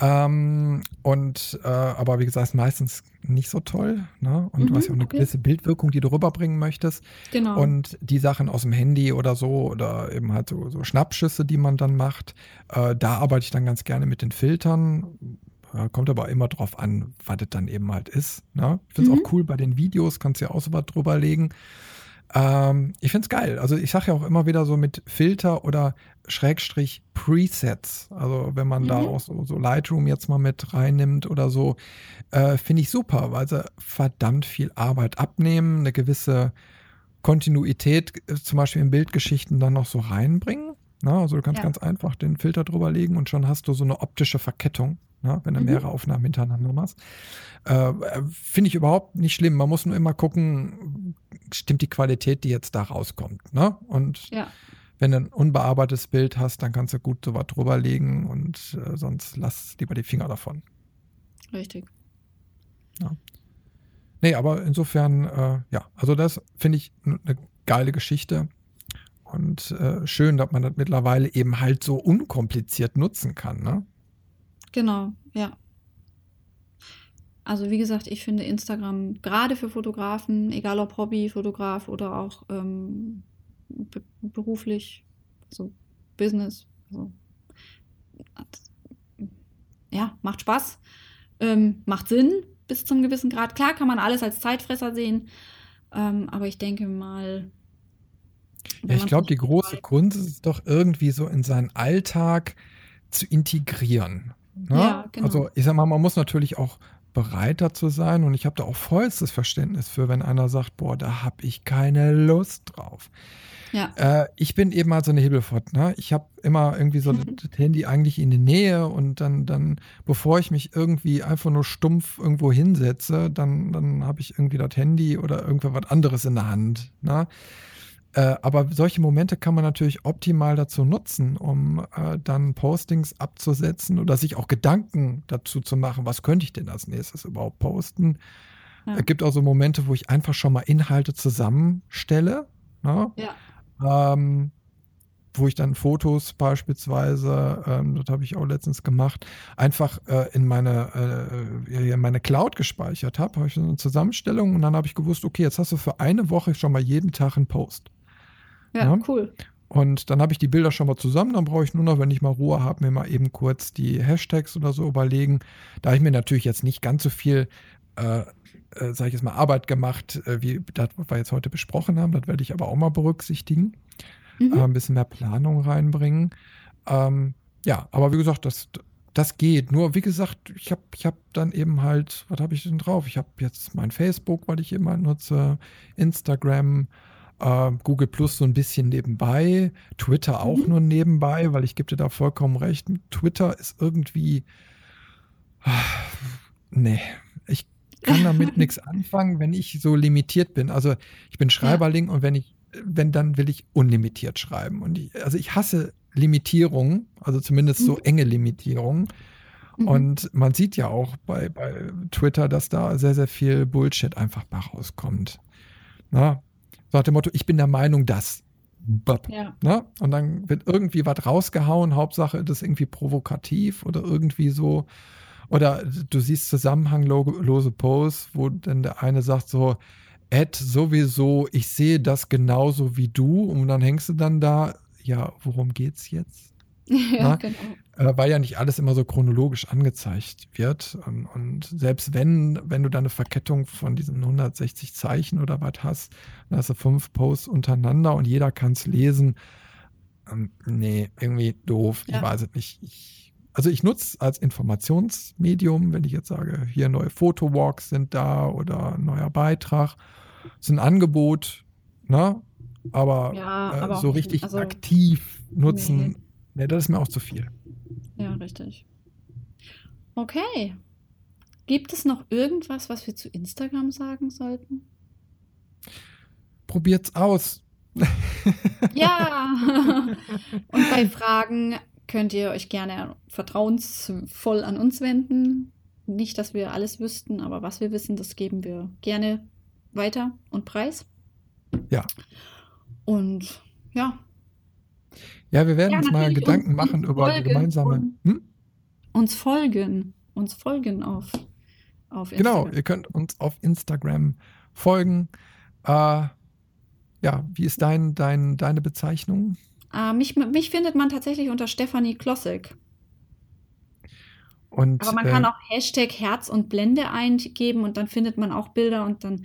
Ähm, und äh, aber wie gesagt, meistens nicht so toll. Ne? Und mhm, du hast ja auch eine okay. gewisse Bildwirkung, die du rüberbringen möchtest. Genau. Und die Sachen aus dem Handy oder so oder eben halt so, so Schnappschüsse, die man dann macht, äh, da arbeite ich dann ganz gerne mit den Filtern ja, kommt aber immer drauf an, was das dann eben halt ist. Ne? Ich finde es mhm. auch cool bei den Videos, kannst du ja auch so was drüber legen. Ähm, ich finde es geil. Also ich sage ja auch immer wieder so mit Filter oder Schrägstrich Presets. Also wenn man mhm. da auch so, so, Lightroom jetzt mal mit reinnimmt oder so, äh, finde ich super, weil sie verdammt viel Arbeit abnehmen, eine gewisse Kontinuität äh, zum Beispiel in Bildgeschichten dann noch so reinbringen. Na, ne? also du kannst ja. ganz einfach den Filter drüber legen und schon hast du so eine optische Verkettung ne, wenn du mhm. mehrere Aufnahmen hintereinander machst. Äh, Finde ich überhaupt nicht schlimm. Man muss nur immer gucken, stimmt die Qualität, die jetzt da rauskommt. Ne? Und ja. wenn du ein unbearbeitetes Bild hast, dann kannst du gut so was drüber legen und äh, sonst lass lieber die Finger davon. Richtig. Ja. Nee, aber insofern, äh, ja, also das finde ich eine geile Geschichte. Und äh, schön, dass man das mittlerweile eben halt so unkompliziert nutzen kann. Ne? Genau, ja. Also wie gesagt, ich finde Instagram gerade für Fotografen, egal ob Hobbyfotograf oder auch ähm, be beruflich, so Business, also, ja, macht Spaß, ähm, macht Sinn bis zum gewissen Grad. Klar kann man alles als Zeitfresser sehen, ähm, aber ich denke mal. Ja, ich glaube, die große Kunst ist doch irgendwie so in seinen Alltag zu integrieren. Ne? Ja, genau. Also ich sag mal, man muss natürlich auch bereit dazu sein und ich habe da auch vollstes Verständnis für, wenn einer sagt, boah, da habe ich keine Lust drauf. Ja. Äh, ich bin eben mal so eine Hebelfott. Ne? Ich habe immer irgendwie so das Handy eigentlich in die Nähe und dann, dann, bevor ich mich irgendwie einfach nur stumpf irgendwo hinsetze, dann, dann habe ich irgendwie das Handy oder irgendwas anderes in der Hand. Ne? Äh, aber solche Momente kann man natürlich optimal dazu nutzen, um äh, dann Postings abzusetzen oder sich auch Gedanken dazu zu machen, was könnte ich denn als nächstes überhaupt posten. Ja. Es gibt auch so Momente, wo ich einfach schon mal Inhalte zusammenstelle. Ne? Ja. Ähm, wo ich dann Fotos beispielsweise, ähm, das habe ich auch letztens gemacht, einfach äh, in meine äh, in meine Cloud gespeichert habe, habe ich so eine Zusammenstellung und dann habe ich gewusst, okay, jetzt hast du für eine Woche schon mal jeden Tag einen Post. Ja, ja, cool. Und dann habe ich die Bilder schon mal zusammen. Dann brauche ich nur noch, wenn ich mal Ruhe habe, mir mal eben kurz die Hashtags oder so überlegen. Da habe ich mir natürlich jetzt nicht ganz so viel, äh, äh, sage ich jetzt mal, Arbeit gemacht, äh, wie das, was wir jetzt heute besprochen haben. Das werde ich aber auch mal berücksichtigen. Mhm. Äh, ein bisschen mehr Planung reinbringen. Ähm, ja, aber wie gesagt, das, das geht. Nur, wie gesagt, ich habe ich hab dann eben halt, was habe ich denn drauf? Ich habe jetzt mein Facebook, weil ich immer nutze, Instagram, Uh, Google Plus so ein bisschen nebenbei, Twitter auch mhm. nur nebenbei, weil ich gebe dir da vollkommen recht. Twitter ist irgendwie. nee, ich kann damit nichts anfangen, wenn ich so limitiert bin. Also ich bin Schreiberling ja. und wenn ich, wenn, dann will ich unlimitiert schreiben. Und ich, also ich hasse Limitierungen, also zumindest mhm. so enge Limitierungen. Mhm. Und man sieht ja auch bei, bei Twitter, dass da sehr, sehr viel Bullshit einfach mal rauskommt. Na, nach dem Motto, ich bin der Meinung, dass. Ja. Na? Und dann wird irgendwie was rausgehauen, Hauptsache das ist irgendwie provokativ oder irgendwie so. Oder du siehst zusammenhanglose Posts, wo dann der eine sagt so, Ed, sowieso, ich sehe das genauso wie du. Und dann hängst du dann da, ja, worum geht's jetzt? Ja, genau. Äh, weil ja nicht alles immer so chronologisch angezeigt wird. Und, und, selbst wenn, wenn du da eine Verkettung von diesen 160 Zeichen oder was hast, dann hast du fünf Posts untereinander und jeder kann es lesen. Ähm, nee, irgendwie doof. Ja. Ich weiß es nicht. Ich, also ich nutze als Informationsmedium, wenn ich jetzt sage, hier neue Fotowalks sind da oder ein neuer Beitrag. Das ist ein Angebot, ne? Aber, ja, aber äh, so richtig also, aktiv nutzen. Nee, das ist mir auch zu viel. Ja, richtig. Okay. Gibt es noch irgendwas, was wir zu Instagram sagen sollten? Probiert's aus. ja. Und bei Fragen könnt ihr euch gerne vertrauensvoll an uns wenden. Nicht, dass wir alles wüssten, aber was wir wissen, das geben wir gerne weiter und preis. Ja. Und ja, ja, wir werden ja, uns mal Gedanken uns, machen uns über die gemeinsame. Hm? Uns folgen. Uns folgen auf, auf genau, Instagram. Genau, ihr könnt uns auf Instagram folgen. Äh, ja, wie ist dein, dein, deine Bezeichnung? Äh, mich, mich findet man tatsächlich unter Stefanie Klossek. Und, Aber man äh, kann auch Hashtag Herz und Blende eingeben und dann findet man auch Bilder und dann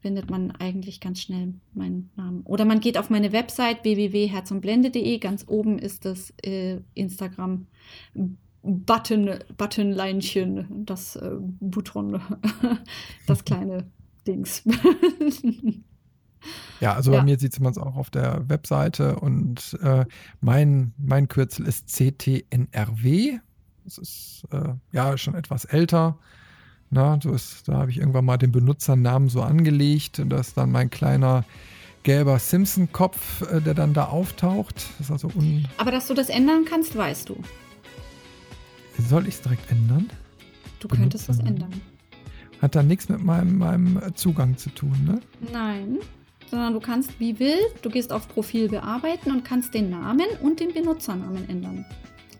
findet man eigentlich ganz schnell meinen Namen. Oder man geht auf meine Website www.herzundblende.de. Ganz oben ist das äh, Instagram Button, Buttonleinchen, das äh, Button, das kleine Dings. ja, also bei ja. mir sieht man es auch auf der Webseite und äh, mein, mein Kürzel ist CTNRW. Das ist äh, ja schon etwas älter. Na, das, da habe ich irgendwann mal den Benutzernamen so angelegt. und Das ist dann mein kleiner gelber Simpson-Kopf, äh, der dann da auftaucht. Das also Aber dass du das ändern kannst, weißt du. Soll ich es direkt ändern? Du könntest es ändern. Hat dann nichts mit meinem, meinem Zugang zu tun, ne? Nein, sondern du kannst wie wild, du gehst auf Profil bearbeiten und kannst den Namen und den Benutzernamen ändern.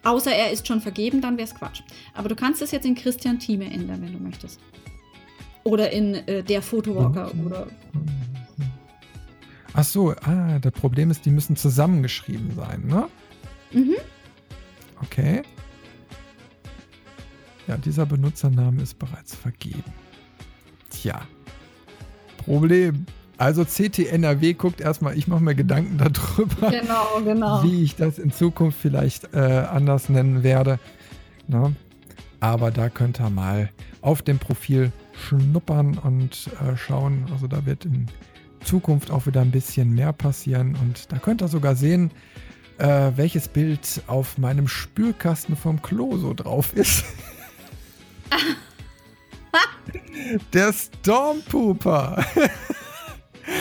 Außer er ist schon vergeben, dann wäre es Quatsch. Aber du kannst es jetzt in Christian Thieme ändern, wenn du möchtest. Oder in äh, der Fotowalker mhm. oder. Ach so, ah, das Problem ist, die müssen zusammengeschrieben sein, ne? Mhm. Okay. Ja, dieser Benutzername ist bereits vergeben. Tja. Problem. Also CTNRW guckt erstmal, ich mache mir Gedanken darüber, genau, genau. wie ich das in Zukunft vielleicht äh, anders nennen werde. Ne? Aber da könnt ihr mal auf dem Profil schnuppern und äh, schauen. Also da wird in Zukunft auch wieder ein bisschen mehr passieren. Und da könnt ihr sogar sehen, äh, welches Bild auf meinem Spülkasten vom Klo so drauf ist. Der Stormpooper.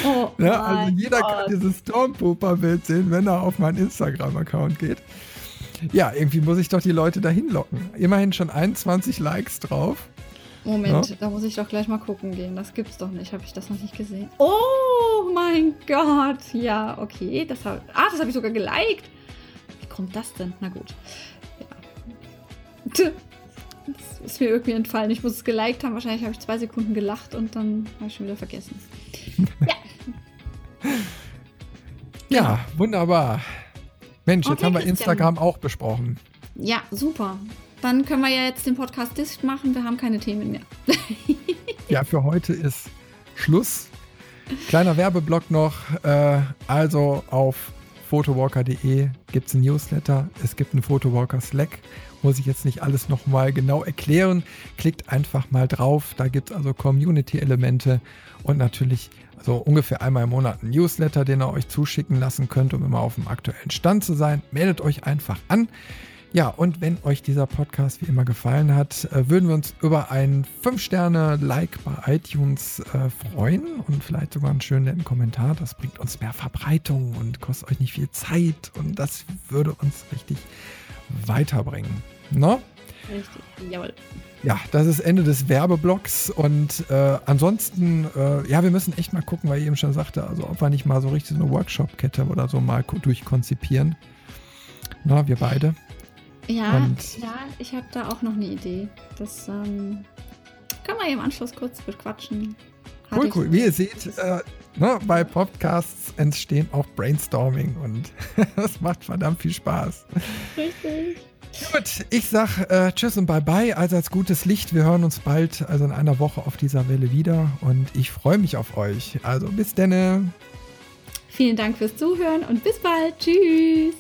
Oh ja, also jeder Gott. kann dieses Stormpooper-Bild sehen, wenn er auf meinen Instagram-Account geht. Ja, irgendwie muss ich doch die Leute dahin locken. Immerhin schon 21 Likes drauf. Moment, ja? da muss ich doch gleich mal gucken gehen. Das gibt's doch nicht. Habe ich das noch nicht gesehen? Oh mein Gott. Ja, okay. Das hab, ah, das habe ich sogar geliked. Wie kommt das denn? Na gut. Ja. Das ist mir irgendwie entfallen. Ich muss es geliked haben. Wahrscheinlich habe ich zwei Sekunden gelacht und dann habe ich schon wieder vergessen. ja. Ja, wunderbar. Mensch, okay, jetzt haben wir Christian. Instagram auch besprochen. Ja, super. Dann können wir ja jetzt den Podcast dicht machen. Wir haben keine Themen mehr. ja, für heute ist Schluss. Kleiner Werbeblock noch. Äh, also auf photowalker.de gibt es ein Newsletter. Es gibt einen Photowalker Slack. Muss ich jetzt nicht alles nochmal genau erklären. Klickt einfach mal drauf. Da gibt es also Community-Elemente und natürlich so ungefähr einmal im Monat ein Newsletter, den ihr euch zuschicken lassen könnt, um immer auf dem aktuellen Stand zu sein. Meldet euch einfach an. Ja, und wenn euch dieser Podcast wie immer gefallen hat, äh, würden wir uns über ein 5-Sterne-Like bei iTunes äh, freuen und vielleicht sogar einen schönen netten Kommentar. Das bringt uns mehr Verbreitung und kostet euch nicht viel Zeit und das würde uns richtig weiterbringen. No? Richtig, jawohl. Ja, das ist Ende des Werbeblocks und äh, ansonsten, äh, ja, wir müssen echt mal gucken, weil ich eben schon sagte, also ob wir nicht mal so richtig so eine Workshop-Kette oder so mal durchkonzipieren. Na, wir beide. Ja, und ja ich habe da auch noch eine Idee. Das ähm, können wir im Anschluss kurz bequatschen. Cool, cool. Wie ihr seht, äh, ne, bei Podcasts entstehen auch Brainstorming und das macht verdammt viel Spaß. Richtig. Gut, ich sag äh, Tschüss und Bye Bye. Also als gutes Licht. Wir hören uns bald, also in einer Woche auf dieser Welle wieder. Und ich freue mich auf euch. Also bis denne. Vielen Dank fürs Zuhören und bis bald. Tschüss.